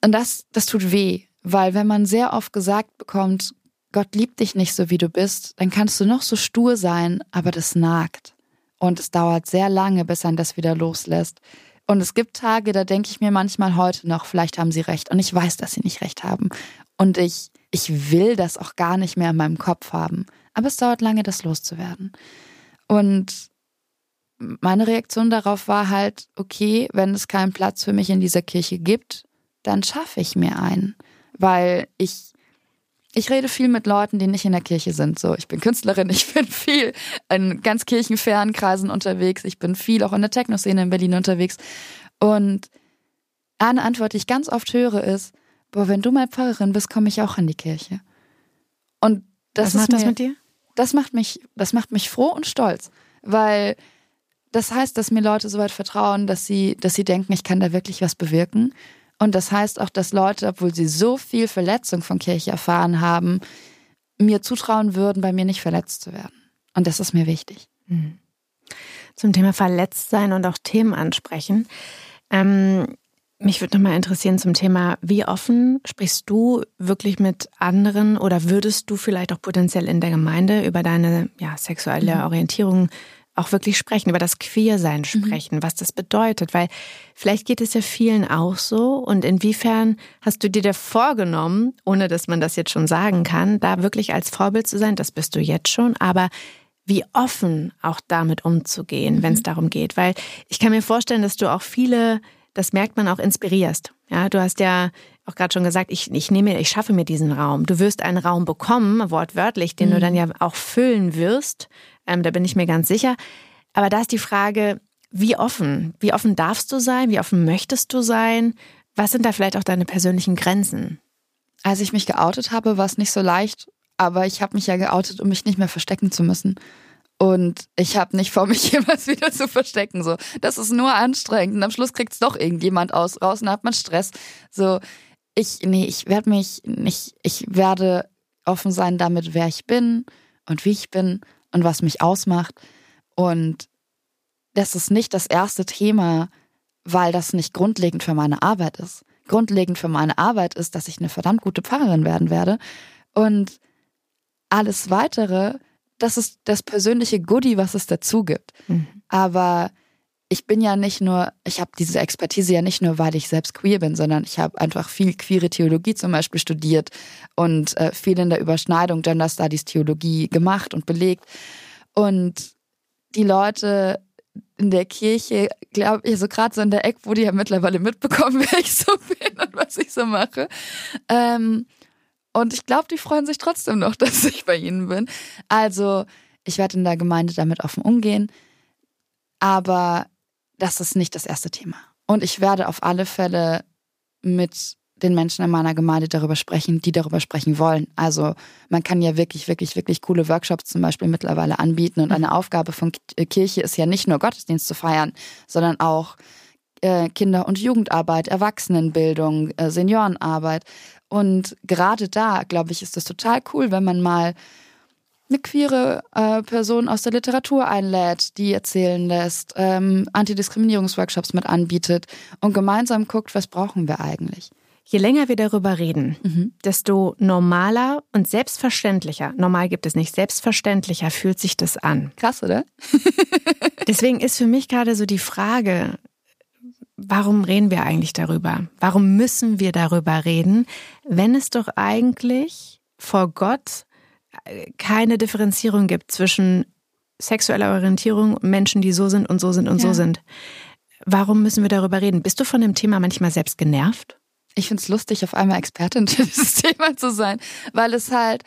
Und das, das tut weh, weil wenn man sehr oft gesagt bekommt, Gott liebt dich nicht so, wie du bist, dann kannst du noch so stur sein, aber das nagt. Und es dauert sehr lange, bis ein das wieder loslässt. Und es gibt Tage, da denke ich mir manchmal heute noch, vielleicht haben sie recht. Und ich weiß, dass sie nicht recht haben. Und ich, ich will das auch gar nicht mehr in meinem Kopf haben. Aber es dauert lange, das loszuwerden. Und meine Reaktion darauf war halt, okay, wenn es keinen Platz für mich in dieser Kirche gibt, dann schaffe ich mir einen. Weil ich ich rede viel mit Leuten, die nicht in der Kirche sind. So, ich bin Künstlerin, ich bin viel in ganz kirchenfernen Kreisen unterwegs, ich bin viel auch in der Techno-Szene in Berlin unterwegs. Und eine Antwort, die ich ganz oft höre, ist: Boah, wenn du mal Pfarrerin bist, komme ich auch in die Kirche. Und das Was macht mir, das mit dir? Das macht mich, das macht mich froh und stolz, weil das heißt, dass mir Leute so weit vertrauen, dass sie, dass sie denken, ich kann da wirklich was bewirken. Und das heißt auch, dass Leute, obwohl sie so viel Verletzung von Kirche erfahren haben, mir zutrauen würden, bei mir nicht verletzt zu werden. Und das ist mir wichtig. Mhm. Zum Thema Verletztsein und auch Themen ansprechen. Ähm, mich würde nochmal interessieren zum Thema, wie offen sprichst du wirklich mit anderen oder würdest du vielleicht auch potenziell in der Gemeinde über deine ja, sexuelle mhm. Orientierung auch wirklich sprechen, über das Queersein mhm. sprechen, mhm. was das bedeutet, weil vielleicht geht es ja vielen auch so und inwiefern hast du dir da vorgenommen, ohne dass man das jetzt schon sagen kann, da wirklich als Vorbild zu sein, das bist du jetzt schon, aber wie offen auch damit umzugehen, mhm. wenn es darum geht, weil ich kann mir vorstellen, dass du auch viele, das merkt man auch, inspirierst. Ja, du hast ja auch gerade schon gesagt, ich, ich nehme, ich schaffe mir diesen Raum. Du wirst einen Raum bekommen, wortwörtlich, den mhm. du dann ja auch füllen wirst ähm, da bin ich mir ganz sicher. Aber da ist die Frage, wie offen? Wie offen darfst du sein? Wie offen möchtest du sein? Was sind da vielleicht auch deine persönlichen Grenzen? Als ich mich geoutet habe, war es nicht so leicht, aber ich habe mich ja geoutet, um mich nicht mehr verstecken zu müssen. Und ich habe nicht vor, mich jemals wieder zu verstecken. So, das ist nur anstrengend. Und am Schluss kriegt es doch irgendjemand aus, raus und hat man Stress. So, ich, nee, ich werde mich nicht, ich werde offen sein damit, wer ich bin und wie ich bin und was mich ausmacht. Und das ist nicht das erste Thema, weil das nicht grundlegend für meine Arbeit ist. Grundlegend für meine Arbeit ist, dass ich eine verdammt gute Pfarrerin werden werde. Und alles weitere, das ist das persönliche Goodie, was es dazu gibt. Mhm. Aber ich bin ja nicht nur, ich habe diese Expertise ja nicht nur, weil ich selbst queer bin, sondern ich habe einfach viel queere Theologie zum Beispiel studiert und äh, viel in der Überschneidung Gender Studies Theologie gemacht und belegt. Und die Leute in der Kirche, glaube ich, so gerade so in der Eck, wo die ja mittlerweile mitbekommen, wer ich so bin und was ich so mache. Ähm, und ich glaube, die freuen sich trotzdem noch, dass ich bei ihnen bin. Also, ich werde in der Gemeinde damit offen umgehen. Aber das ist nicht das erste Thema. Und ich werde auf alle Fälle mit den Menschen in meiner Gemeinde darüber sprechen, die darüber sprechen wollen. Also man kann ja wirklich, wirklich, wirklich coole Workshops zum Beispiel mittlerweile anbieten. Und eine Aufgabe von äh, Kirche ist ja nicht nur Gottesdienst zu feiern, sondern auch äh, Kinder- und Jugendarbeit, Erwachsenenbildung, äh, Seniorenarbeit. Und gerade da, glaube ich, ist es total cool, wenn man mal eine queere äh, Person aus der Literatur einlädt, die erzählen lässt, ähm, Antidiskriminierungsworkshops mit anbietet und gemeinsam guckt, was brauchen wir eigentlich. Je länger wir darüber reden, mhm. desto normaler und selbstverständlicher, normal gibt es nicht, selbstverständlicher fühlt sich das an. Krass, oder? Deswegen ist für mich gerade so die Frage, warum reden wir eigentlich darüber? Warum müssen wir darüber reden, wenn es doch eigentlich vor Gott keine Differenzierung gibt zwischen sexueller Orientierung, Menschen, die so sind und so sind und ja. so sind. Warum müssen wir darüber reden? Bist du von dem Thema manchmal selbst genervt? Ich finde es lustig, auf einmal Expertin für dieses Thema zu sein, weil es halt,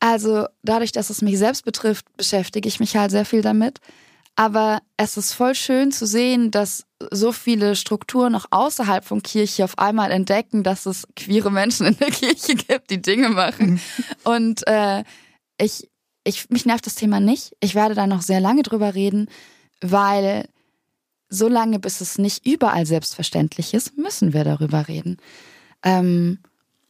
also dadurch, dass es mich selbst betrifft, beschäftige ich mich halt sehr viel damit. Aber es ist voll schön zu sehen, dass so viele Strukturen auch außerhalb von Kirche auf einmal entdecken, dass es queere Menschen in der Kirche gibt, die Dinge machen. Mhm. Und äh, ich, ich, mich nervt das Thema nicht. Ich werde da noch sehr lange drüber reden, weil so lange, bis es nicht überall selbstverständlich ist, müssen wir darüber reden. Ähm,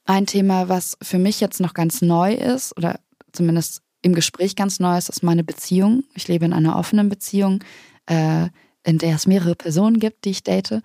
ein Thema, was für mich jetzt noch ganz neu ist, oder zumindest im Gespräch ganz neu ist, ist meine Beziehung. Ich lebe in einer offenen Beziehung, äh, in der es mehrere Personen gibt, die ich date.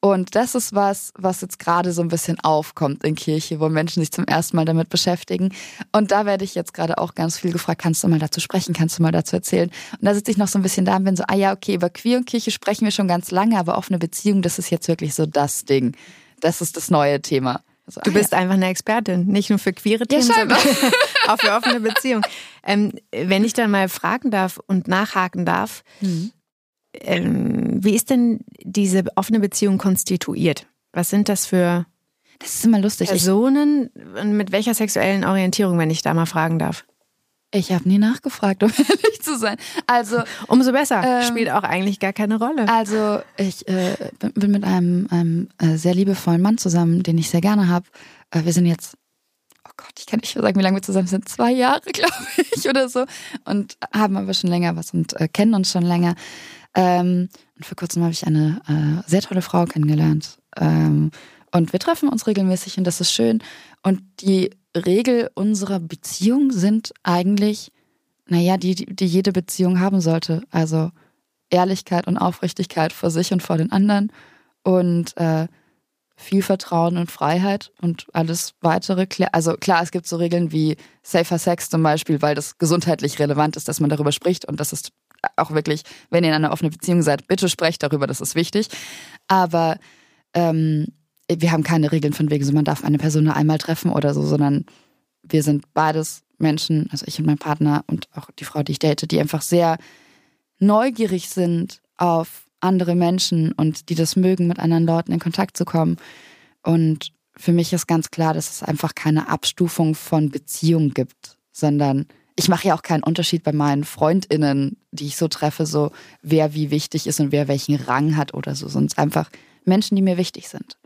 Und das ist was, was jetzt gerade so ein bisschen aufkommt in Kirche, wo Menschen sich zum ersten Mal damit beschäftigen. Und da werde ich jetzt gerade auch ganz viel gefragt, kannst du mal dazu sprechen, kannst du mal dazu erzählen? Und da sitze ich noch so ein bisschen da und bin so, ah ja, okay, über Queer und Kirche sprechen wir schon ganz lange, aber offene Beziehung, das ist jetzt wirklich so das Ding. Das ist das neue Thema. Also, du bist ja. einfach eine Expertin, nicht nur für queere Themen, ja, sondern auch für offene Beziehungen. Ähm, wenn ich dann mal fragen darf und nachhaken darf, mhm. ähm, wie ist denn diese offene Beziehung konstituiert? Was sind das für das ist immer lustig. Personen und mit welcher sexuellen Orientierung, wenn ich da mal fragen darf? Ich habe nie nachgefragt, um ehrlich zu sein. Also umso besser. Ähm, Spielt auch eigentlich gar keine Rolle. Also ich äh, bin mit einem, einem äh, sehr liebevollen Mann zusammen, den ich sehr gerne habe. Äh, wir sind jetzt, oh Gott, ich kann nicht sagen, wie lange wir zusammen sind. Zwei Jahre, glaube ich, oder so. Und haben aber schon länger was und äh, kennen uns schon länger. Ähm, und vor kurzem habe ich eine sehr tolle Frau kennengelernt, Ähm, und wir treffen uns regelmäßig und das ist schön. Und die Regel unserer Beziehung sind eigentlich, naja, die, die jede Beziehung haben sollte. Also Ehrlichkeit und Aufrichtigkeit vor sich und vor den anderen und äh, viel Vertrauen und Freiheit und alles weitere. Also klar, es gibt so Regeln wie Safer Sex zum Beispiel, weil das gesundheitlich relevant ist, dass man darüber spricht und das ist auch wirklich, wenn ihr in einer offenen Beziehung seid, bitte sprecht darüber, das ist wichtig. Aber ähm, wir haben keine Regeln von wegen, so man darf eine Person nur einmal treffen oder so, sondern wir sind beides Menschen, also ich und mein Partner und auch die Frau, die ich date, die einfach sehr neugierig sind auf andere Menschen und die das mögen, mit anderen Leuten in Kontakt zu kommen. Und für mich ist ganz klar, dass es einfach keine Abstufung von Beziehungen gibt, sondern ich mache ja auch keinen Unterschied bei meinen Freundinnen, die ich so treffe, so wer wie wichtig ist und wer welchen Rang hat oder so, es einfach Menschen, die mir wichtig sind.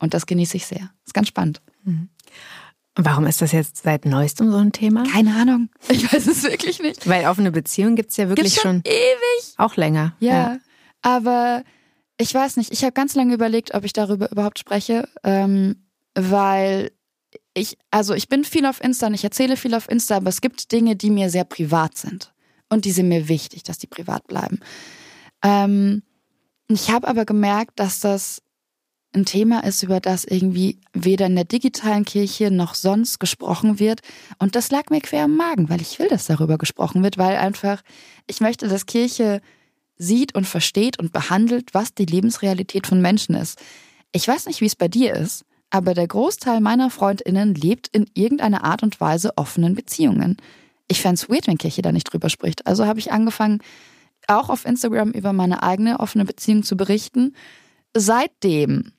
Und das genieße ich sehr. Ist ganz spannend. Mhm. Warum ist das jetzt seit neuestem so ein Thema? Keine Ahnung. Ich weiß es wirklich nicht. Weil offene Beziehung gibt es ja wirklich Gibt's schon, schon ewig. Auch länger. Ja. ja. Aber ich weiß nicht. Ich habe ganz lange überlegt, ob ich darüber überhaupt spreche, ähm, weil ich, also ich bin viel auf Insta und ich erzähle viel auf Insta, aber es gibt Dinge, die mir sehr privat sind. Und die sind mir wichtig, dass die privat bleiben. Ähm, ich habe aber gemerkt, dass das ein Thema ist, über das irgendwie weder in der digitalen Kirche noch sonst gesprochen wird. Und das lag mir quer im Magen, weil ich will, dass darüber gesprochen wird, weil einfach ich möchte, dass Kirche sieht und versteht und behandelt, was die Lebensrealität von Menschen ist. Ich weiß nicht, wie es bei dir ist, aber der Großteil meiner Freundinnen lebt in irgendeiner Art und Weise offenen Beziehungen. Ich fände es weird, wenn Kirche da nicht drüber spricht. Also habe ich angefangen, auch auf Instagram über meine eigene offene Beziehung zu berichten. Seitdem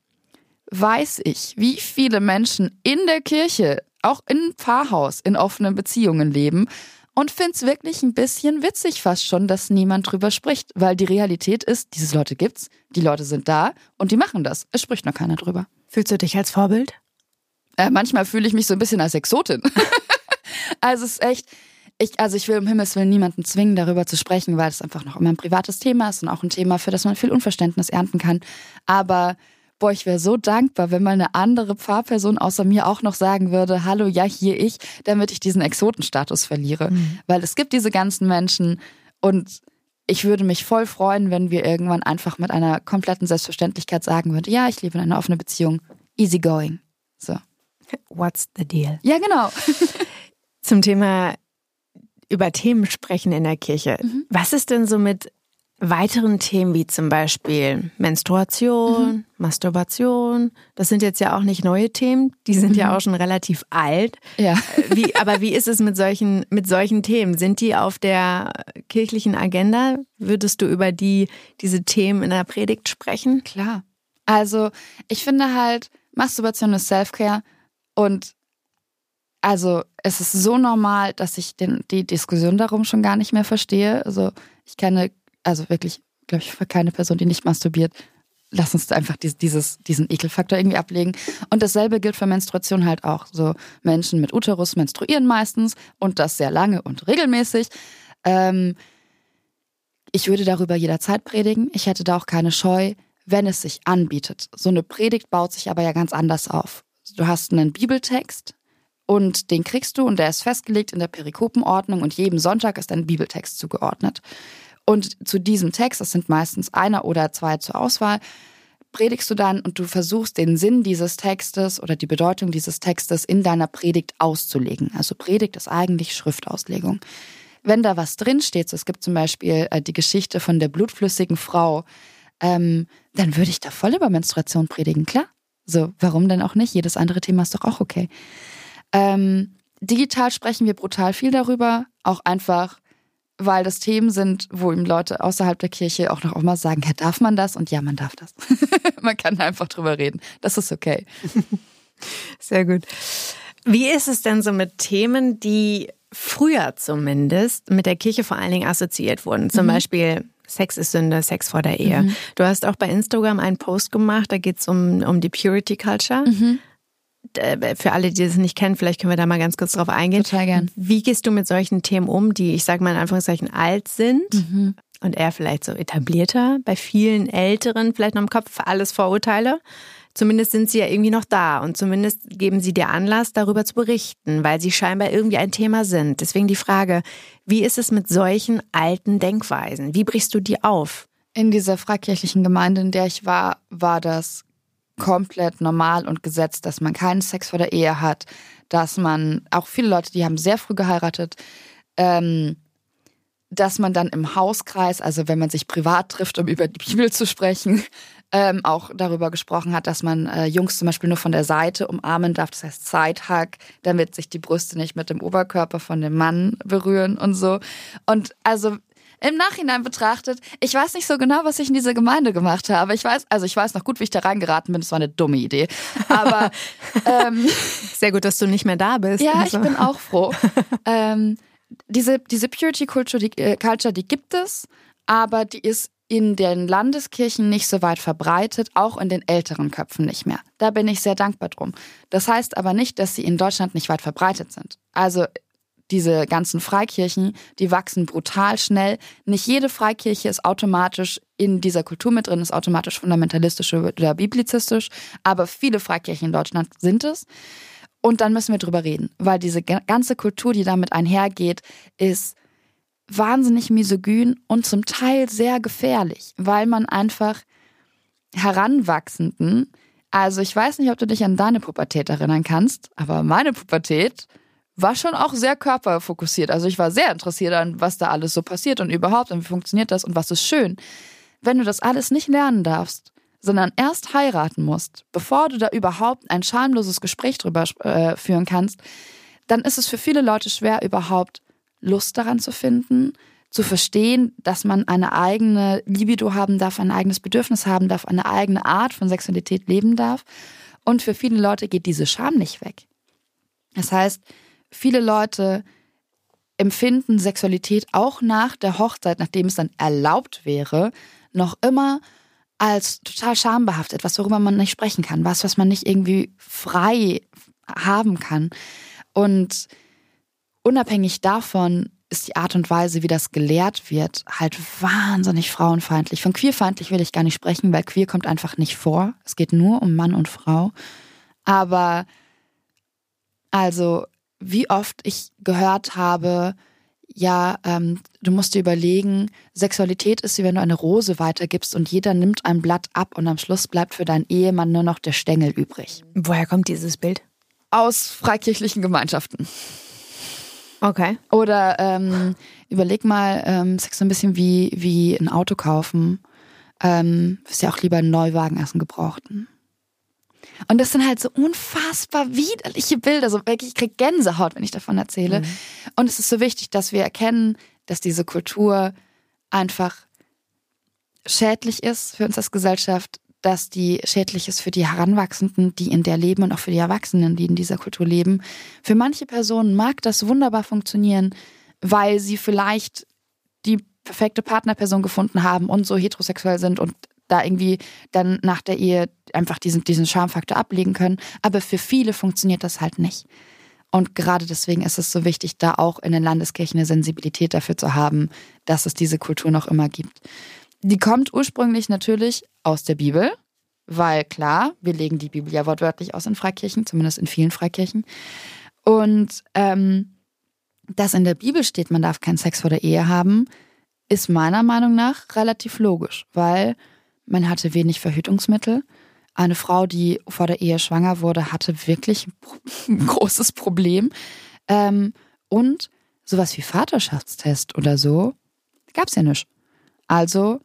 weiß ich, wie viele Menschen in der Kirche, auch im Pfarrhaus, in offenen Beziehungen leben und finde es wirklich ein bisschen witzig fast schon, dass niemand drüber spricht, weil die Realität ist, diese Leute gibt's, die Leute sind da und die machen das. Es spricht noch keiner drüber. Fühlst du dich als Vorbild? Äh, manchmal fühle ich mich so ein bisschen als Exotin. also es ist echt, ich, also ich will um Himmels Willen niemanden zwingen, darüber zu sprechen, weil es einfach noch immer ein privates Thema ist und auch ein Thema, für das man viel Unverständnis ernten kann. Aber boah, ich wäre so dankbar, wenn mal eine andere Pfarrperson außer mir auch noch sagen würde, hallo, ja, hier ich, damit ich diesen Exotenstatus verliere. Mhm. Weil es gibt diese ganzen Menschen und ich würde mich voll freuen, wenn wir irgendwann einfach mit einer kompletten Selbstverständlichkeit sagen würden, ja, ich lebe in einer offenen Beziehung, easy going. So. What's the deal? Ja, genau. Zum Thema über Themen sprechen in der Kirche. Mhm. Was ist denn so mit weiteren Themen wie zum Beispiel Menstruation, mhm. Masturbation, das sind jetzt ja auch nicht neue Themen, die sind mhm. ja auch schon relativ alt. Ja. Wie, aber wie ist es mit solchen, mit solchen Themen? Sind die auf der kirchlichen Agenda? Würdest du über die, diese Themen in der Predigt sprechen? Klar. Also, ich finde halt, Masturbation ist Self-Care und also es ist so normal, dass ich den, die Diskussion darum schon gar nicht mehr verstehe. Also ich kenne also wirklich, glaube ich, für keine Person, die nicht masturbiert, lass uns einfach dieses, diesen Ekelfaktor irgendwie ablegen. Und dasselbe gilt für Menstruation halt auch. So Menschen mit Uterus menstruieren meistens und das sehr lange und regelmäßig. Ähm, ich würde darüber jederzeit predigen. Ich hätte da auch keine Scheu, wenn es sich anbietet. So eine Predigt baut sich aber ja ganz anders auf. Du hast einen Bibeltext und den kriegst du und der ist festgelegt in der Perikopenordnung und jedem Sonntag ist ein Bibeltext zugeordnet. Und zu diesem Text, das sind meistens einer oder zwei zur Auswahl, predigst du dann und du versuchst den Sinn dieses Textes oder die Bedeutung dieses Textes in deiner Predigt auszulegen. Also Predigt ist eigentlich Schriftauslegung. Wenn da was drinsteht, so es gibt zum Beispiel äh, die Geschichte von der blutflüssigen Frau, ähm, dann würde ich da voll über Menstruation predigen, klar. So, warum denn auch nicht? Jedes andere Thema ist doch auch okay. Ähm, digital sprechen wir brutal viel darüber, auch einfach weil das Themen sind, wo ihm Leute außerhalb der Kirche auch noch immer sagen, ja, darf man das? Und ja, man darf das. man kann einfach drüber reden. Das ist okay. Sehr gut. Wie ist es denn so mit Themen, die früher zumindest mit der Kirche vor allen Dingen assoziiert wurden? Zum mhm. Beispiel Sex ist Sünde, Sex vor der Ehe. Mhm. Du hast auch bei Instagram einen Post gemacht, da geht es um, um die Purity Culture. Mhm. Äh, für alle, die das nicht kennen, vielleicht können wir da mal ganz kurz drauf eingehen. Total gern. Wie gehst du mit solchen Themen um, die, ich sage mal in Anführungszeichen, alt sind? Mhm. und er vielleicht so etablierter. Bei vielen Älteren vielleicht noch im Kopf alles Vorurteile. Zumindest sind sie ja irgendwie noch da und zumindest geben sie dir Anlass, darüber zu berichten, weil sie scheinbar irgendwie ein Thema sind. Deswegen die Frage, wie ist es mit solchen alten Denkweisen? Wie brichst du die auf? In dieser freikirchlichen Gemeinde, in der ich war, war das komplett normal und gesetzt, dass man keinen Sex vor der Ehe hat, dass man, auch viele Leute, die haben sehr früh geheiratet, ähm, dass man dann im Hauskreis, also wenn man sich privat trifft, um über die Bibel zu sprechen, ähm, auch darüber gesprochen hat, dass man äh, Jungs zum Beispiel nur von der Seite umarmen darf, das heißt Sidehack, damit sich die Brüste nicht mit dem Oberkörper von dem Mann berühren und so. Und also im Nachhinein betrachtet, ich weiß nicht so genau, was ich in dieser Gemeinde gemacht habe. Ich weiß, also ich weiß noch gut, wie ich da reingeraten bin. Das war eine dumme Idee. Aber ähm, sehr gut, dass du nicht mehr da bist. Ja, also. ich bin auch froh. ähm, diese diese Purity Culture, die, äh, Culture, die gibt es, aber die ist in den Landeskirchen nicht so weit verbreitet, auch in den älteren Köpfen nicht mehr. Da bin ich sehr dankbar drum. Das heißt aber nicht, dass sie in Deutschland nicht weit verbreitet sind. Also diese ganzen Freikirchen, die wachsen brutal schnell. Nicht jede Freikirche ist automatisch in dieser Kultur mit drin, ist automatisch fundamentalistisch oder biblizistisch, aber viele Freikirchen in Deutschland sind es. Und dann müssen wir drüber reden, weil diese ganze Kultur, die damit einhergeht, ist wahnsinnig misogyn und zum Teil sehr gefährlich, weil man einfach Heranwachsenden, also ich weiß nicht, ob du dich an deine Pubertät erinnern kannst, aber meine Pubertät war schon auch sehr körperfokussiert. Also ich war sehr interessiert an, was da alles so passiert und überhaupt und wie funktioniert das und was ist schön. Wenn du das alles nicht lernen darfst, sondern erst heiraten musst, bevor du da überhaupt ein schamloses Gespräch drüber äh, führen kannst, dann ist es für viele Leute schwer, überhaupt Lust daran zu finden, zu verstehen, dass man eine eigene Libido haben darf, ein eigenes Bedürfnis haben darf, eine eigene Art von Sexualität leben darf. Und für viele Leute geht diese Scham nicht weg. Das heißt, viele Leute empfinden Sexualität auch nach der Hochzeit, nachdem es dann erlaubt wäre, noch immer als total schambehaftet, etwas, worüber man nicht sprechen kann, was, was man nicht irgendwie frei haben kann. Und unabhängig davon ist die Art und Weise, wie das gelehrt wird, halt wahnsinnig frauenfeindlich. Von queerfeindlich will ich gar nicht sprechen, weil queer kommt einfach nicht vor. Es geht nur um Mann und Frau. Aber also, wie oft ich gehört habe, ja, ähm, du musst dir überlegen, Sexualität ist wie wenn du eine Rose weitergibst und jeder nimmt ein Blatt ab und am Schluss bleibt für deinen Ehemann nur noch der Stängel übrig. Woher kommt dieses Bild? Aus freikirchlichen Gemeinschaften. Okay. Oder ähm, überleg mal, ähm, ist so ein bisschen wie, wie ein Auto kaufen. Ähm, ist ja auch lieber einen Neuwagen als einen gebrauchten. Und das sind halt so unfassbar widerliche Bilder. So wirklich, ich krieg Gänsehaut, wenn ich davon erzähle. Mhm. Und es ist so wichtig, dass wir erkennen, dass diese Kultur einfach schädlich ist für uns als Gesellschaft, dass die schädlich ist für die Heranwachsenden, die in der leben und auch für die Erwachsenen, die in dieser Kultur leben. Für manche Personen mag das wunderbar funktionieren, weil sie vielleicht die perfekte Partnerperson gefunden haben und so heterosexuell sind und da irgendwie dann nach der Ehe einfach diesen, diesen Schamfaktor ablegen können. Aber für viele funktioniert das halt nicht. Und gerade deswegen ist es so wichtig, da auch in den Landeskirchen eine Sensibilität dafür zu haben, dass es diese Kultur noch immer gibt. Die kommt ursprünglich natürlich aus der Bibel, weil klar, wir legen die Bibel ja wortwörtlich aus in Freikirchen, zumindest in vielen Freikirchen. Und ähm, dass in der Bibel steht, man darf keinen Sex vor der Ehe haben, ist meiner Meinung nach relativ logisch, weil man hatte wenig Verhütungsmittel. Eine Frau, die vor der Ehe schwanger wurde, hatte wirklich ein großes Problem. Ähm, und sowas wie Vaterschaftstest oder so gab es ja nicht. Also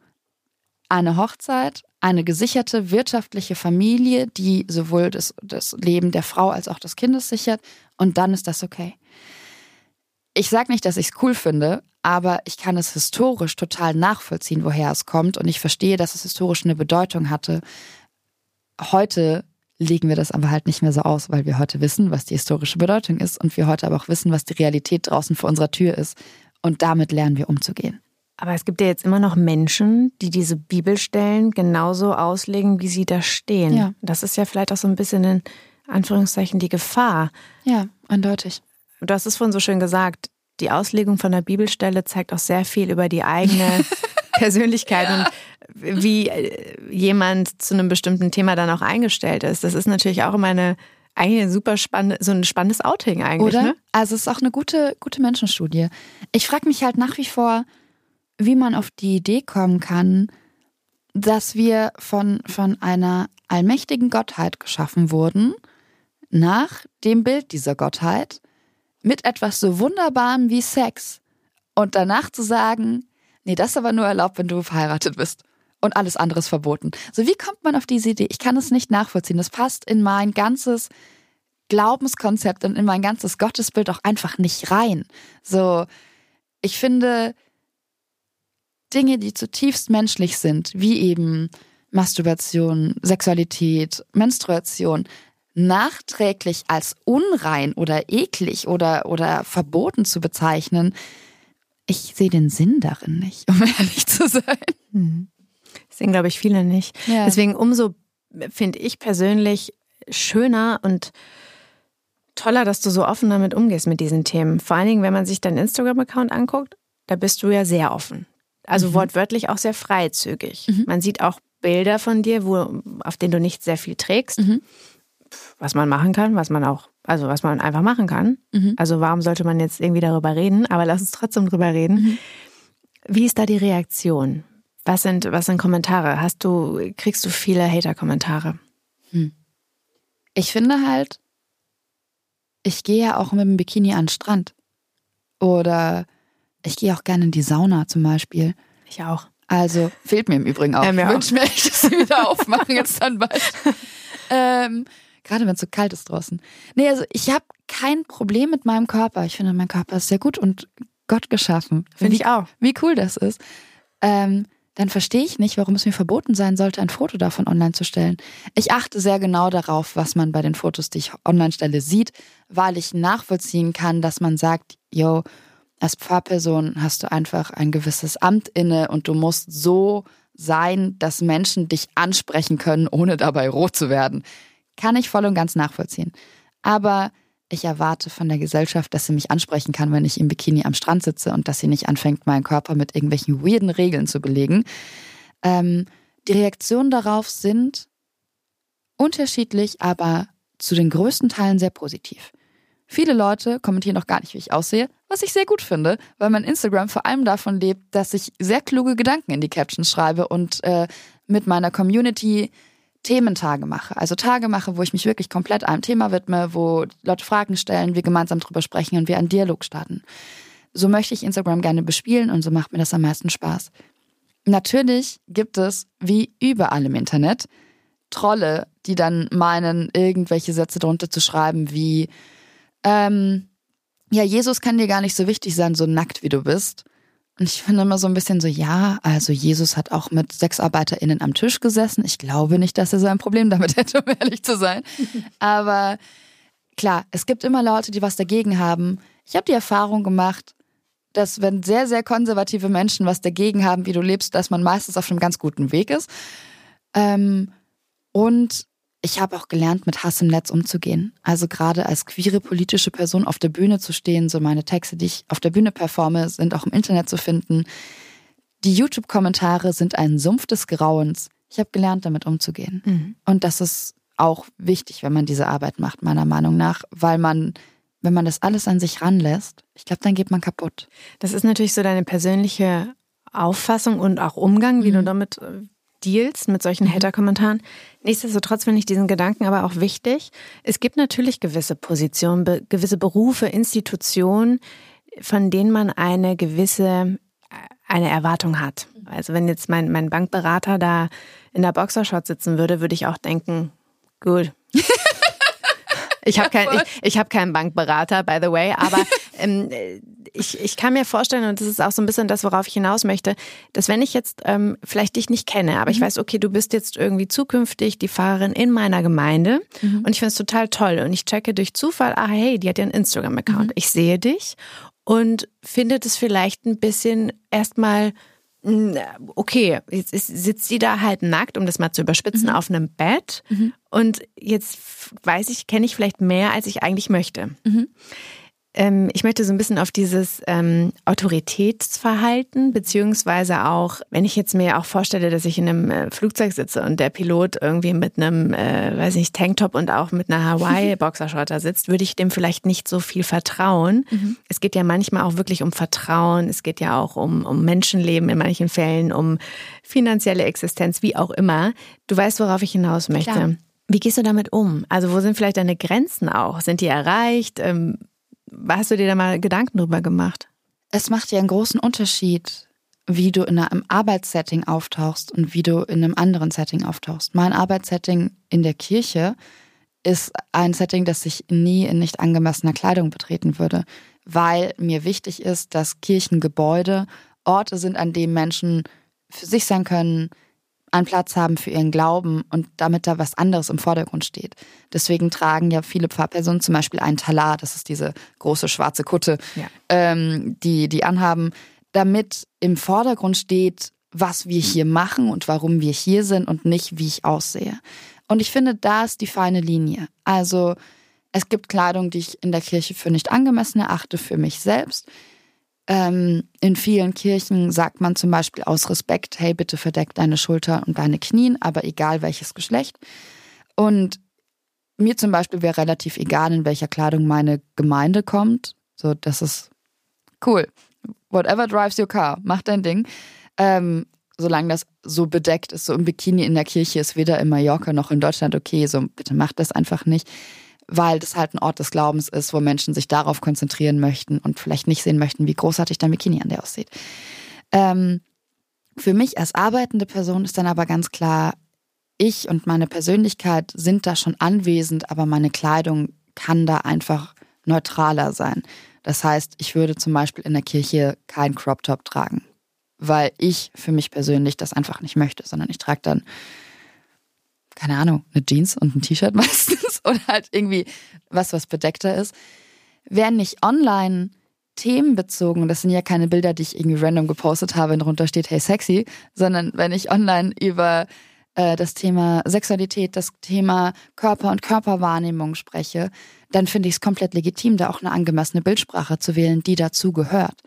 eine Hochzeit, eine gesicherte wirtschaftliche Familie, die sowohl das, das Leben der Frau als auch des Kindes sichert. Und dann ist das okay. Ich sage nicht, dass ich es cool finde, aber ich kann es historisch total nachvollziehen, woher es kommt. Und ich verstehe, dass es historisch eine Bedeutung hatte. Heute legen wir das aber halt nicht mehr so aus, weil wir heute wissen, was die historische Bedeutung ist und wir heute aber auch wissen, was die Realität draußen vor unserer Tür ist. Und damit lernen wir umzugehen. Aber es gibt ja jetzt immer noch Menschen, die diese Bibelstellen genauso auslegen, wie sie da stehen. Ja. Das ist ja vielleicht auch so ein bisschen in Anführungszeichen die Gefahr. Ja, eindeutig. Du hast es vorhin so schön gesagt, die Auslegung von der Bibelstelle zeigt auch sehr viel über die eigene Persönlichkeit ja. und wie äh, jemand zu einem bestimmten Thema dann auch eingestellt ist. Das ist natürlich auch immer eine eigentlich super spannende, so ein spannendes Outing eigentlich. Oder? Ne? Also es ist auch eine gute, gute Menschenstudie. Ich frage mich halt nach wie vor, wie man auf die Idee kommen kann, dass wir von, von einer allmächtigen Gottheit geschaffen wurden, nach dem Bild dieser Gottheit, mit etwas so Wunderbarem wie Sex. Und danach zu sagen, nee, das ist aber nur erlaubt, wenn du verheiratet bist. Und alles andere ist verboten. So, wie kommt man auf diese Idee? Ich kann es nicht nachvollziehen. Das passt in mein ganzes Glaubenskonzept und in mein ganzes Gottesbild auch einfach nicht rein. So, ich finde, Dinge, die zutiefst menschlich sind, wie eben Masturbation, Sexualität, Menstruation, nachträglich als unrein oder eklig oder, oder verboten zu bezeichnen, ich sehe den Sinn darin nicht, um ehrlich zu sein. Hm. Das sehen, glaube ich, viele nicht. Ja. Deswegen umso, finde ich persönlich, schöner und toller, dass du so offen damit umgehst mit diesen Themen. Vor allen Dingen, wenn man sich deinen Instagram-Account anguckt, da bist du ja sehr offen. Also mhm. wortwörtlich auch sehr freizügig. Mhm. Man sieht auch Bilder von dir, wo, auf denen du nicht sehr viel trägst. Mhm. Was man machen kann, was man auch, also was man einfach machen kann. Mhm. Also warum sollte man jetzt irgendwie darüber reden? Aber lass uns trotzdem drüber reden. Mhm. Wie ist da die Reaktion? Was sind, was sind Kommentare? Hast du, kriegst du viele Hater-Kommentare? Hm. Ich finde halt, ich gehe ja auch mit dem Bikini an den Strand. Oder ich gehe auch gerne in die Sauna zum Beispiel. Ich auch. Also, fehlt mir im Übrigen auch. Ja, mir ich wünsche mir echt, dass sie wieder aufmachen jetzt dann bald. ähm, gerade wenn es so kalt ist draußen. Nee, also ich habe kein Problem mit meinem Körper. Ich finde, mein Körper ist sehr gut und Gott geschaffen. Finde ich auch. Wie cool das ist. Ähm, dann verstehe ich nicht, warum es mir verboten sein sollte, ein Foto davon online zu stellen. Ich achte sehr genau darauf, was man bei den Fotos, die ich online stelle, sieht, weil ich nachvollziehen kann, dass man sagt, yo, als Pfarrperson hast du einfach ein gewisses Amt inne und du musst so sein, dass Menschen dich ansprechen können, ohne dabei rot zu werden. Kann ich voll und ganz nachvollziehen. Aber ich erwarte von der Gesellschaft, dass sie mich ansprechen kann, wenn ich im Bikini am Strand sitze und dass sie nicht anfängt, meinen Körper mit irgendwelchen weirden Regeln zu belegen. Ähm, die Reaktionen darauf sind unterschiedlich, aber zu den größten Teilen sehr positiv. Viele Leute kommentieren noch gar nicht, wie ich aussehe, was ich sehr gut finde, weil mein Instagram vor allem davon lebt, dass ich sehr kluge Gedanken in die Captions schreibe und äh, mit meiner Community Thementage mache. Also Tage mache, wo ich mich wirklich komplett einem Thema widme, wo Leute Fragen stellen, wir gemeinsam drüber sprechen und wir einen Dialog starten. So möchte ich Instagram gerne bespielen und so macht mir das am meisten Spaß. Natürlich gibt es, wie überall im Internet, Trolle, die dann meinen, irgendwelche Sätze drunter zu schreiben, wie ähm, ja, Jesus kann dir gar nicht so wichtig sein, so nackt wie du bist. Und ich finde immer so ein bisschen so, ja, also Jesus hat auch mit SexarbeiterInnen am Tisch gesessen. Ich glaube nicht, dass er so ein Problem damit hätte, um ehrlich zu sein. Aber klar, es gibt immer Leute, die was dagegen haben. Ich habe die Erfahrung gemacht, dass wenn sehr, sehr konservative Menschen was dagegen haben, wie du lebst, dass man meistens auf einem ganz guten Weg ist. Ähm, und ich habe auch gelernt, mit Hass im Netz umzugehen. Also gerade als queere politische Person auf der Bühne zu stehen, so meine Texte, die ich auf der Bühne performe, sind auch im Internet zu finden. Die YouTube-Kommentare sind ein Sumpf des Grauens. Ich habe gelernt, damit umzugehen. Mhm. Und das ist auch wichtig, wenn man diese Arbeit macht, meiner Meinung nach, weil man, wenn man das alles an sich ranlässt, ich glaube, dann geht man kaputt. Das ist natürlich so deine persönliche Auffassung und auch Umgang, wie mhm. du damit äh, dealst mit solchen mhm. Hater-Kommentaren. Nichtsdestotrotz finde ich diesen Gedanken aber auch wichtig. Es gibt natürlich gewisse Positionen, be gewisse Berufe, Institutionen, von denen man eine gewisse eine Erwartung hat. Also wenn jetzt mein, mein Bankberater da in der Boxershot sitzen würde, würde ich auch denken, gut. Ich habe kein, ich, ich hab keinen Bankberater, by the way, aber ähm, ich, ich kann mir vorstellen, und das ist auch so ein bisschen das, worauf ich hinaus möchte, dass wenn ich jetzt ähm, vielleicht dich nicht kenne, aber mhm. ich weiß, okay, du bist jetzt irgendwie zukünftig die Fahrerin in meiner Gemeinde mhm. und ich finde es total toll und ich checke durch Zufall, ah hey, die hat ja einen Instagram-Account. Mhm. Ich sehe dich und finde das vielleicht ein bisschen erstmal okay, jetzt sitzt sie da halt nackt, um das mal zu überspitzen, mhm. auf einem Bett. Mhm. Und jetzt weiß ich, kenne ich vielleicht mehr, als ich eigentlich möchte. Mhm. Ähm, ich möchte so ein bisschen auf dieses ähm, Autoritätsverhalten, beziehungsweise auch, wenn ich jetzt mir auch vorstelle, dass ich in einem äh, Flugzeug sitze und der Pilot irgendwie mit einem, äh, weiß nicht, Tanktop und auch mit einer Hawaii-Boxershort da sitzt, würde ich dem vielleicht nicht so viel vertrauen. Mhm. Es geht ja manchmal auch wirklich um Vertrauen, es geht ja auch um, um Menschenleben in manchen Fällen, um finanzielle Existenz, wie auch immer. Du weißt, worauf ich hinaus möchte. Klar. Wie gehst du damit um? Also wo sind vielleicht deine Grenzen auch? Sind die erreicht? Ähm, Hast du dir da mal Gedanken drüber gemacht? Es macht ja einen großen Unterschied, wie du in einem Arbeitssetting auftauchst und wie du in einem anderen Setting auftauchst. Mein Arbeitssetting in der Kirche ist ein Setting, das ich nie in nicht angemessener Kleidung betreten würde, weil mir wichtig ist, dass Kirchengebäude Orte sind, an denen Menschen für sich sein können, einen Platz haben für ihren Glauben und damit da was anderes im Vordergrund steht. Deswegen tragen ja viele Pfarrpersonen zum Beispiel einen Talar, das ist diese große schwarze Kutte, ja. ähm, die die anhaben, damit im Vordergrund steht, was wir hier machen und warum wir hier sind und nicht, wie ich aussehe. Und ich finde, da ist die feine Linie. Also es gibt Kleidung, die ich in der Kirche für nicht angemessen erachte, für mich selbst. Ähm, in vielen Kirchen sagt man zum Beispiel aus Respekt, hey, bitte verdeck deine Schulter und deine Knien, aber egal welches Geschlecht. Und mir zum Beispiel wäre relativ egal, in welcher Kleidung meine Gemeinde kommt. So, das ist cool. Whatever drives your car, mach dein Ding. Ähm, solange das so bedeckt ist, so im Bikini in der Kirche ist weder in Mallorca noch in Deutschland okay, so bitte macht das einfach nicht weil das halt ein Ort des Glaubens ist, wo Menschen sich darauf konzentrieren möchten und vielleicht nicht sehen möchten, wie großartig dein Bikini an der aussieht. Ähm, für mich als arbeitende Person ist dann aber ganz klar, ich und meine Persönlichkeit sind da schon anwesend, aber meine Kleidung kann da einfach neutraler sein. Das heißt, ich würde zum Beispiel in der Kirche kein Crop Top tragen, weil ich für mich persönlich das einfach nicht möchte, sondern ich trage dann keine Ahnung, eine Jeans und ein T-Shirt meistens oder halt irgendwie was, was bedeckter ist. Werden nicht online themenbezogen, das sind ja keine Bilder, die ich irgendwie random gepostet habe und drunter steht, hey sexy, sondern wenn ich online über äh, das Thema Sexualität, das Thema Körper und Körperwahrnehmung spreche, dann finde ich es komplett legitim, da auch eine angemessene Bildsprache zu wählen, die dazu gehört.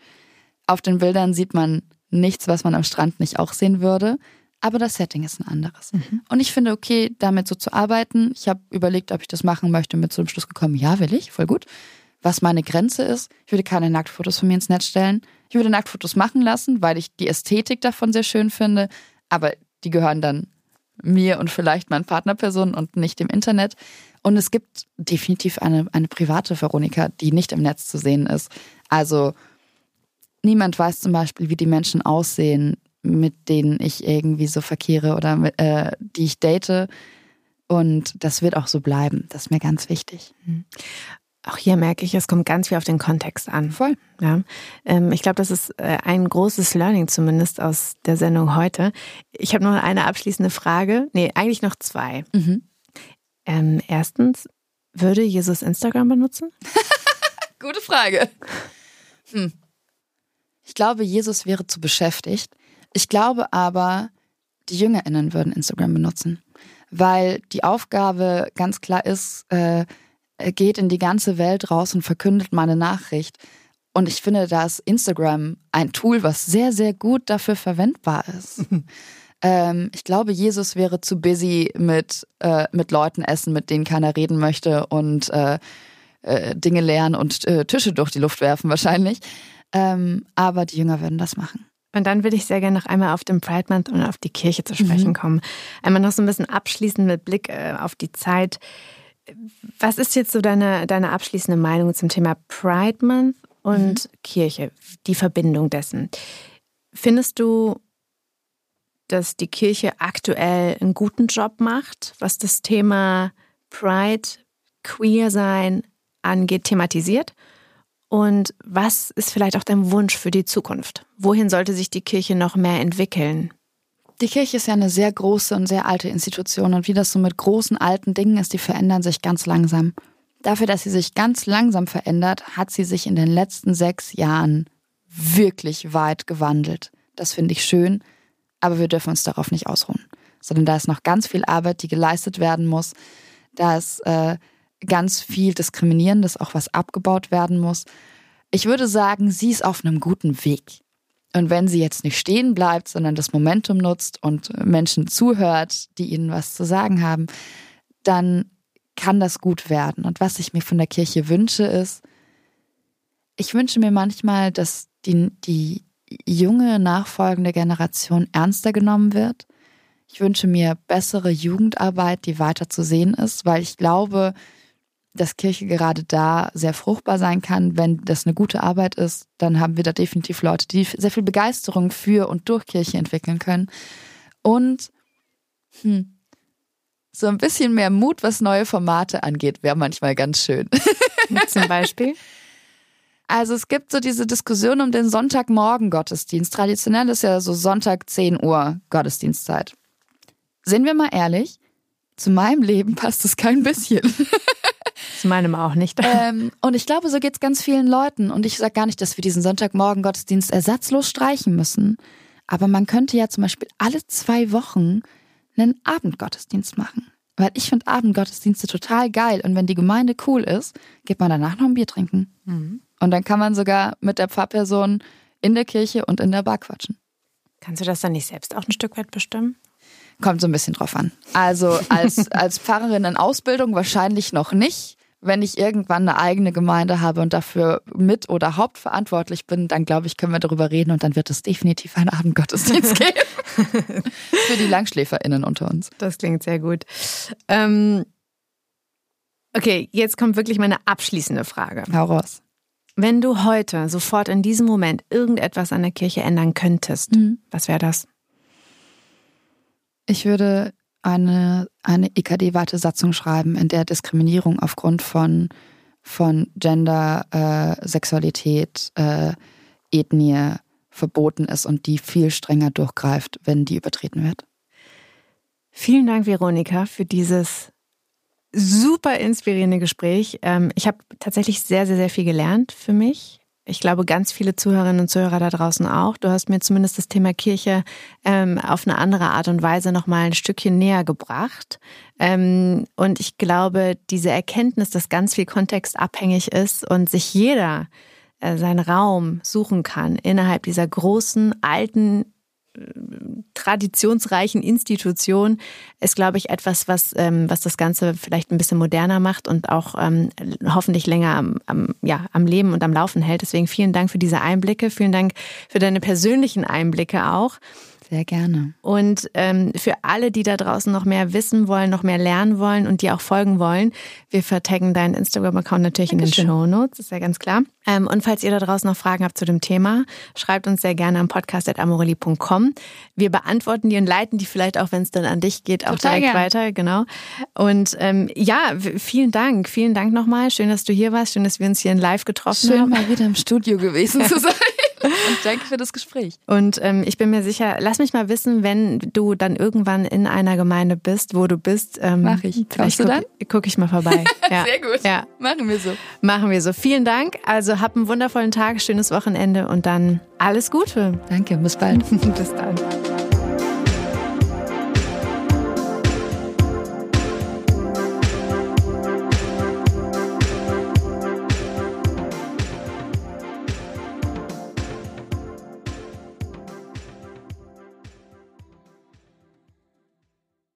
Auf den Bildern sieht man nichts, was man am Strand nicht auch sehen würde aber das Setting ist ein anderes. Mhm. Und ich finde, okay, damit so zu arbeiten. Ich habe überlegt, ob ich das machen möchte, mit zum Schluss gekommen, ja, will ich, voll gut. Was meine Grenze ist, ich würde keine Nacktfotos von mir ins Netz stellen. Ich würde Nacktfotos machen lassen, weil ich die Ästhetik davon sehr schön finde, aber die gehören dann mir und vielleicht meinen Partnerpersonen und nicht dem Internet. Und es gibt definitiv eine, eine private Veronika, die nicht im Netz zu sehen ist. Also niemand weiß zum Beispiel, wie die Menschen aussehen, mit denen ich irgendwie so verkehre oder mit, äh, die ich date. Und das wird auch so bleiben. Das ist mir ganz wichtig. Mhm. Auch hier merke ich, es kommt ganz viel auf den Kontext an. Voll. Ja. Ähm, ich glaube, das ist äh, ein großes Learning zumindest aus der Sendung heute. Ich habe noch eine abschließende Frage. Nee, eigentlich noch zwei. Mhm. Ähm, erstens, würde Jesus Instagram benutzen? Gute Frage. Hm. Ich glaube, Jesus wäre zu beschäftigt. Ich glaube aber, die JüngerInnen würden Instagram benutzen, weil die Aufgabe ganz klar ist, äh, geht in die ganze Welt raus und verkündet meine Nachricht. Und ich finde, da ist Instagram ein Tool, was sehr, sehr gut dafür verwendbar ist. ähm, ich glaube, Jesus wäre zu busy mit, äh, mit Leuten essen, mit denen keiner reden möchte und äh, äh, Dinge lernen und äh, Tische durch die Luft werfen wahrscheinlich. Ähm, aber die Jünger würden das machen. Und dann würde ich sehr gerne noch einmal auf den Pride Month und auf die Kirche zu sprechen mhm. kommen. Einmal noch so ein bisschen abschließend mit Blick äh, auf die Zeit. Was ist jetzt so deine, deine abschließende Meinung zum Thema Pride Month und mhm. Kirche, die Verbindung dessen? Findest du, dass die Kirche aktuell einen guten Job macht, was das Thema Pride, Queer sein angeht, thematisiert? Und was ist vielleicht auch dein Wunsch für die Zukunft? Wohin sollte sich die Kirche noch mehr entwickeln? Die Kirche ist ja eine sehr große und sehr alte Institution und wie das so mit großen alten Dingen ist, die verändern sich ganz langsam. Dafür, dass sie sich ganz langsam verändert, hat sie sich in den letzten sechs Jahren wirklich weit gewandelt. Das finde ich schön, aber wir dürfen uns darauf nicht ausruhen, sondern da ist noch ganz viel Arbeit, die geleistet werden muss. Da ist äh, ganz viel Diskriminierendes, auch was abgebaut werden muss. Ich würde sagen, sie ist auf einem guten Weg. Und wenn sie jetzt nicht stehen bleibt, sondern das Momentum nutzt und Menschen zuhört, die ihnen was zu sagen haben, dann kann das gut werden. Und was ich mir von der Kirche wünsche, ist, ich wünsche mir manchmal, dass die, die junge nachfolgende Generation ernster genommen wird. Ich wünsche mir bessere Jugendarbeit, die weiter zu sehen ist, weil ich glaube, dass Kirche gerade da sehr fruchtbar sein kann. Wenn das eine gute Arbeit ist, dann haben wir da definitiv Leute, die sehr viel Begeisterung für und durch Kirche entwickeln können. Und hm, so ein bisschen mehr Mut, was neue Formate angeht, wäre manchmal ganz schön. Zum Beispiel? Also es gibt so diese Diskussion um den Sonntagmorgen Gottesdienst. Traditionell ist ja so Sonntag 10 Uhr Gottesdienstzeit. Sind wir mal ehrlich, zu meinem Leben passt es kein bisschen. Zu meinem auch nicht. Ähm, und ich glaube, so geht es ganz vielen Leuten. Und ich sage gar nicht, dass wir diesen Sonntagmorgen Gottesdienst ersatzlos streichen müssen. Aber man könnte ja zum Beispiel alle zwei Wochen einen Abendgottesdienst machen. Weil ich finde Abendgottesdienste total geil. Und wenn die Gemeinde cool ist, geht man danach noch ein Bier trinken. Mhm. Und dann kann man sogar mit der Pfarrperson in der Kirche und in der Bar quatschen. Kannst du das dann nicht selbst auch ein Stück weit bestimmen? Kommt so ein bisschen drauf an. Also als, als Pfarrerin in Ausbildung wahrscheinlich noch nicht. Wenn ich irgendwann eine eigene Gemeinde habe und dafür mit oder hauptverantwortlich bin, dann glaube ich, können wir darüber reden und dann wird es definitiv einen Abendgottesdienst geben. Für die LangschläferInnen unter uns. Das klingt sehr gut. Ähm, okay, jetzt kommt wirklich meine abschließende Frage. Hau raus. Wenn du heute sofort in diesem Moment irgendetwas an der Kirche ändern könntest, mhm. was wäre das? Ich würde eine, eine EKD-Wartesatzung schreiben, in der Diskriminierung aufgrund von, von Gender, äh, Sexualität, äh, Ethnie verboten ist und die viel strenger durchgreift, wenn die übertreten wird. Vielen Dank, Veronika, für dieses super inspirierende Gespräch. Ähm, ich habe tatsächlich sehr, sehr, sehr viel gelernt für mich. Ich glaube, ganz viele Zuhörerinnen und Zuhörer da draußen auch. Du hast mir zumindest das Thema Kirche ähm, auf eine andere Art und Weise nochmal ein Stückchen näher gebracht. Ähm, und ich glaube, diese Erkenntnis, dass ganz viel kontextabhängig ist und sich jeder äh, seinen Raum suchen kann innerhalb dieser großen, alten, traditionsreichen Institution ist, glaube ich, etwas, was, ähm, was das Ganze vielleicht ein bisschen moderner macht und auch ähm, hoffentlich länger am, am, ja, am Leben und am Laufen hält. Deswegen vielen Dank für diese Einblicke, vielen Dank für deine persönlichen Einblicke auch. Sehr gerne. Und ähm, für alle, die da draußen noch mehr wissen wollen, noch mehr lernen wollen und dir auch folgen wollen, wir vertaggen deinen Instagram-Account natürlich Dankeschön. in den Show Notes, ist ja ganz klar. Ähm, und falls ihr da draußen noch Fragen habt zu dem Thema, schreibt uns sehr gerne am podcast.amorelli.com. Wir beantworten die und leiten die vielleicht auch, wenn es dann an dich geht, auch Total direkt gern. weiter. Genau. Und ähm, ja, vielen Dank. Vielen Dank nochmal. Schön, dass du hier warst. Schön, dass wir uns hier in live getroffen Schön, haben. Schön, mal wieder im Studio gewesen zu sein. Und danke für das Gespräch. Und ähm, ich bin mir sicher, lass mich mal wissen, wenn du dann irgendwann in einer Gemeinde bist, wo du bist. Ähm, Mach ich. Vielleicht gucke guck ich mal vorbei. Ja. Sehr gut. Ja. Machen wir so. Machen wir so. Vielen Dank. Also hab einen wundervollen Tag, schönes Wochenende und dann alles Gute. Danke, bis bald. bis dann.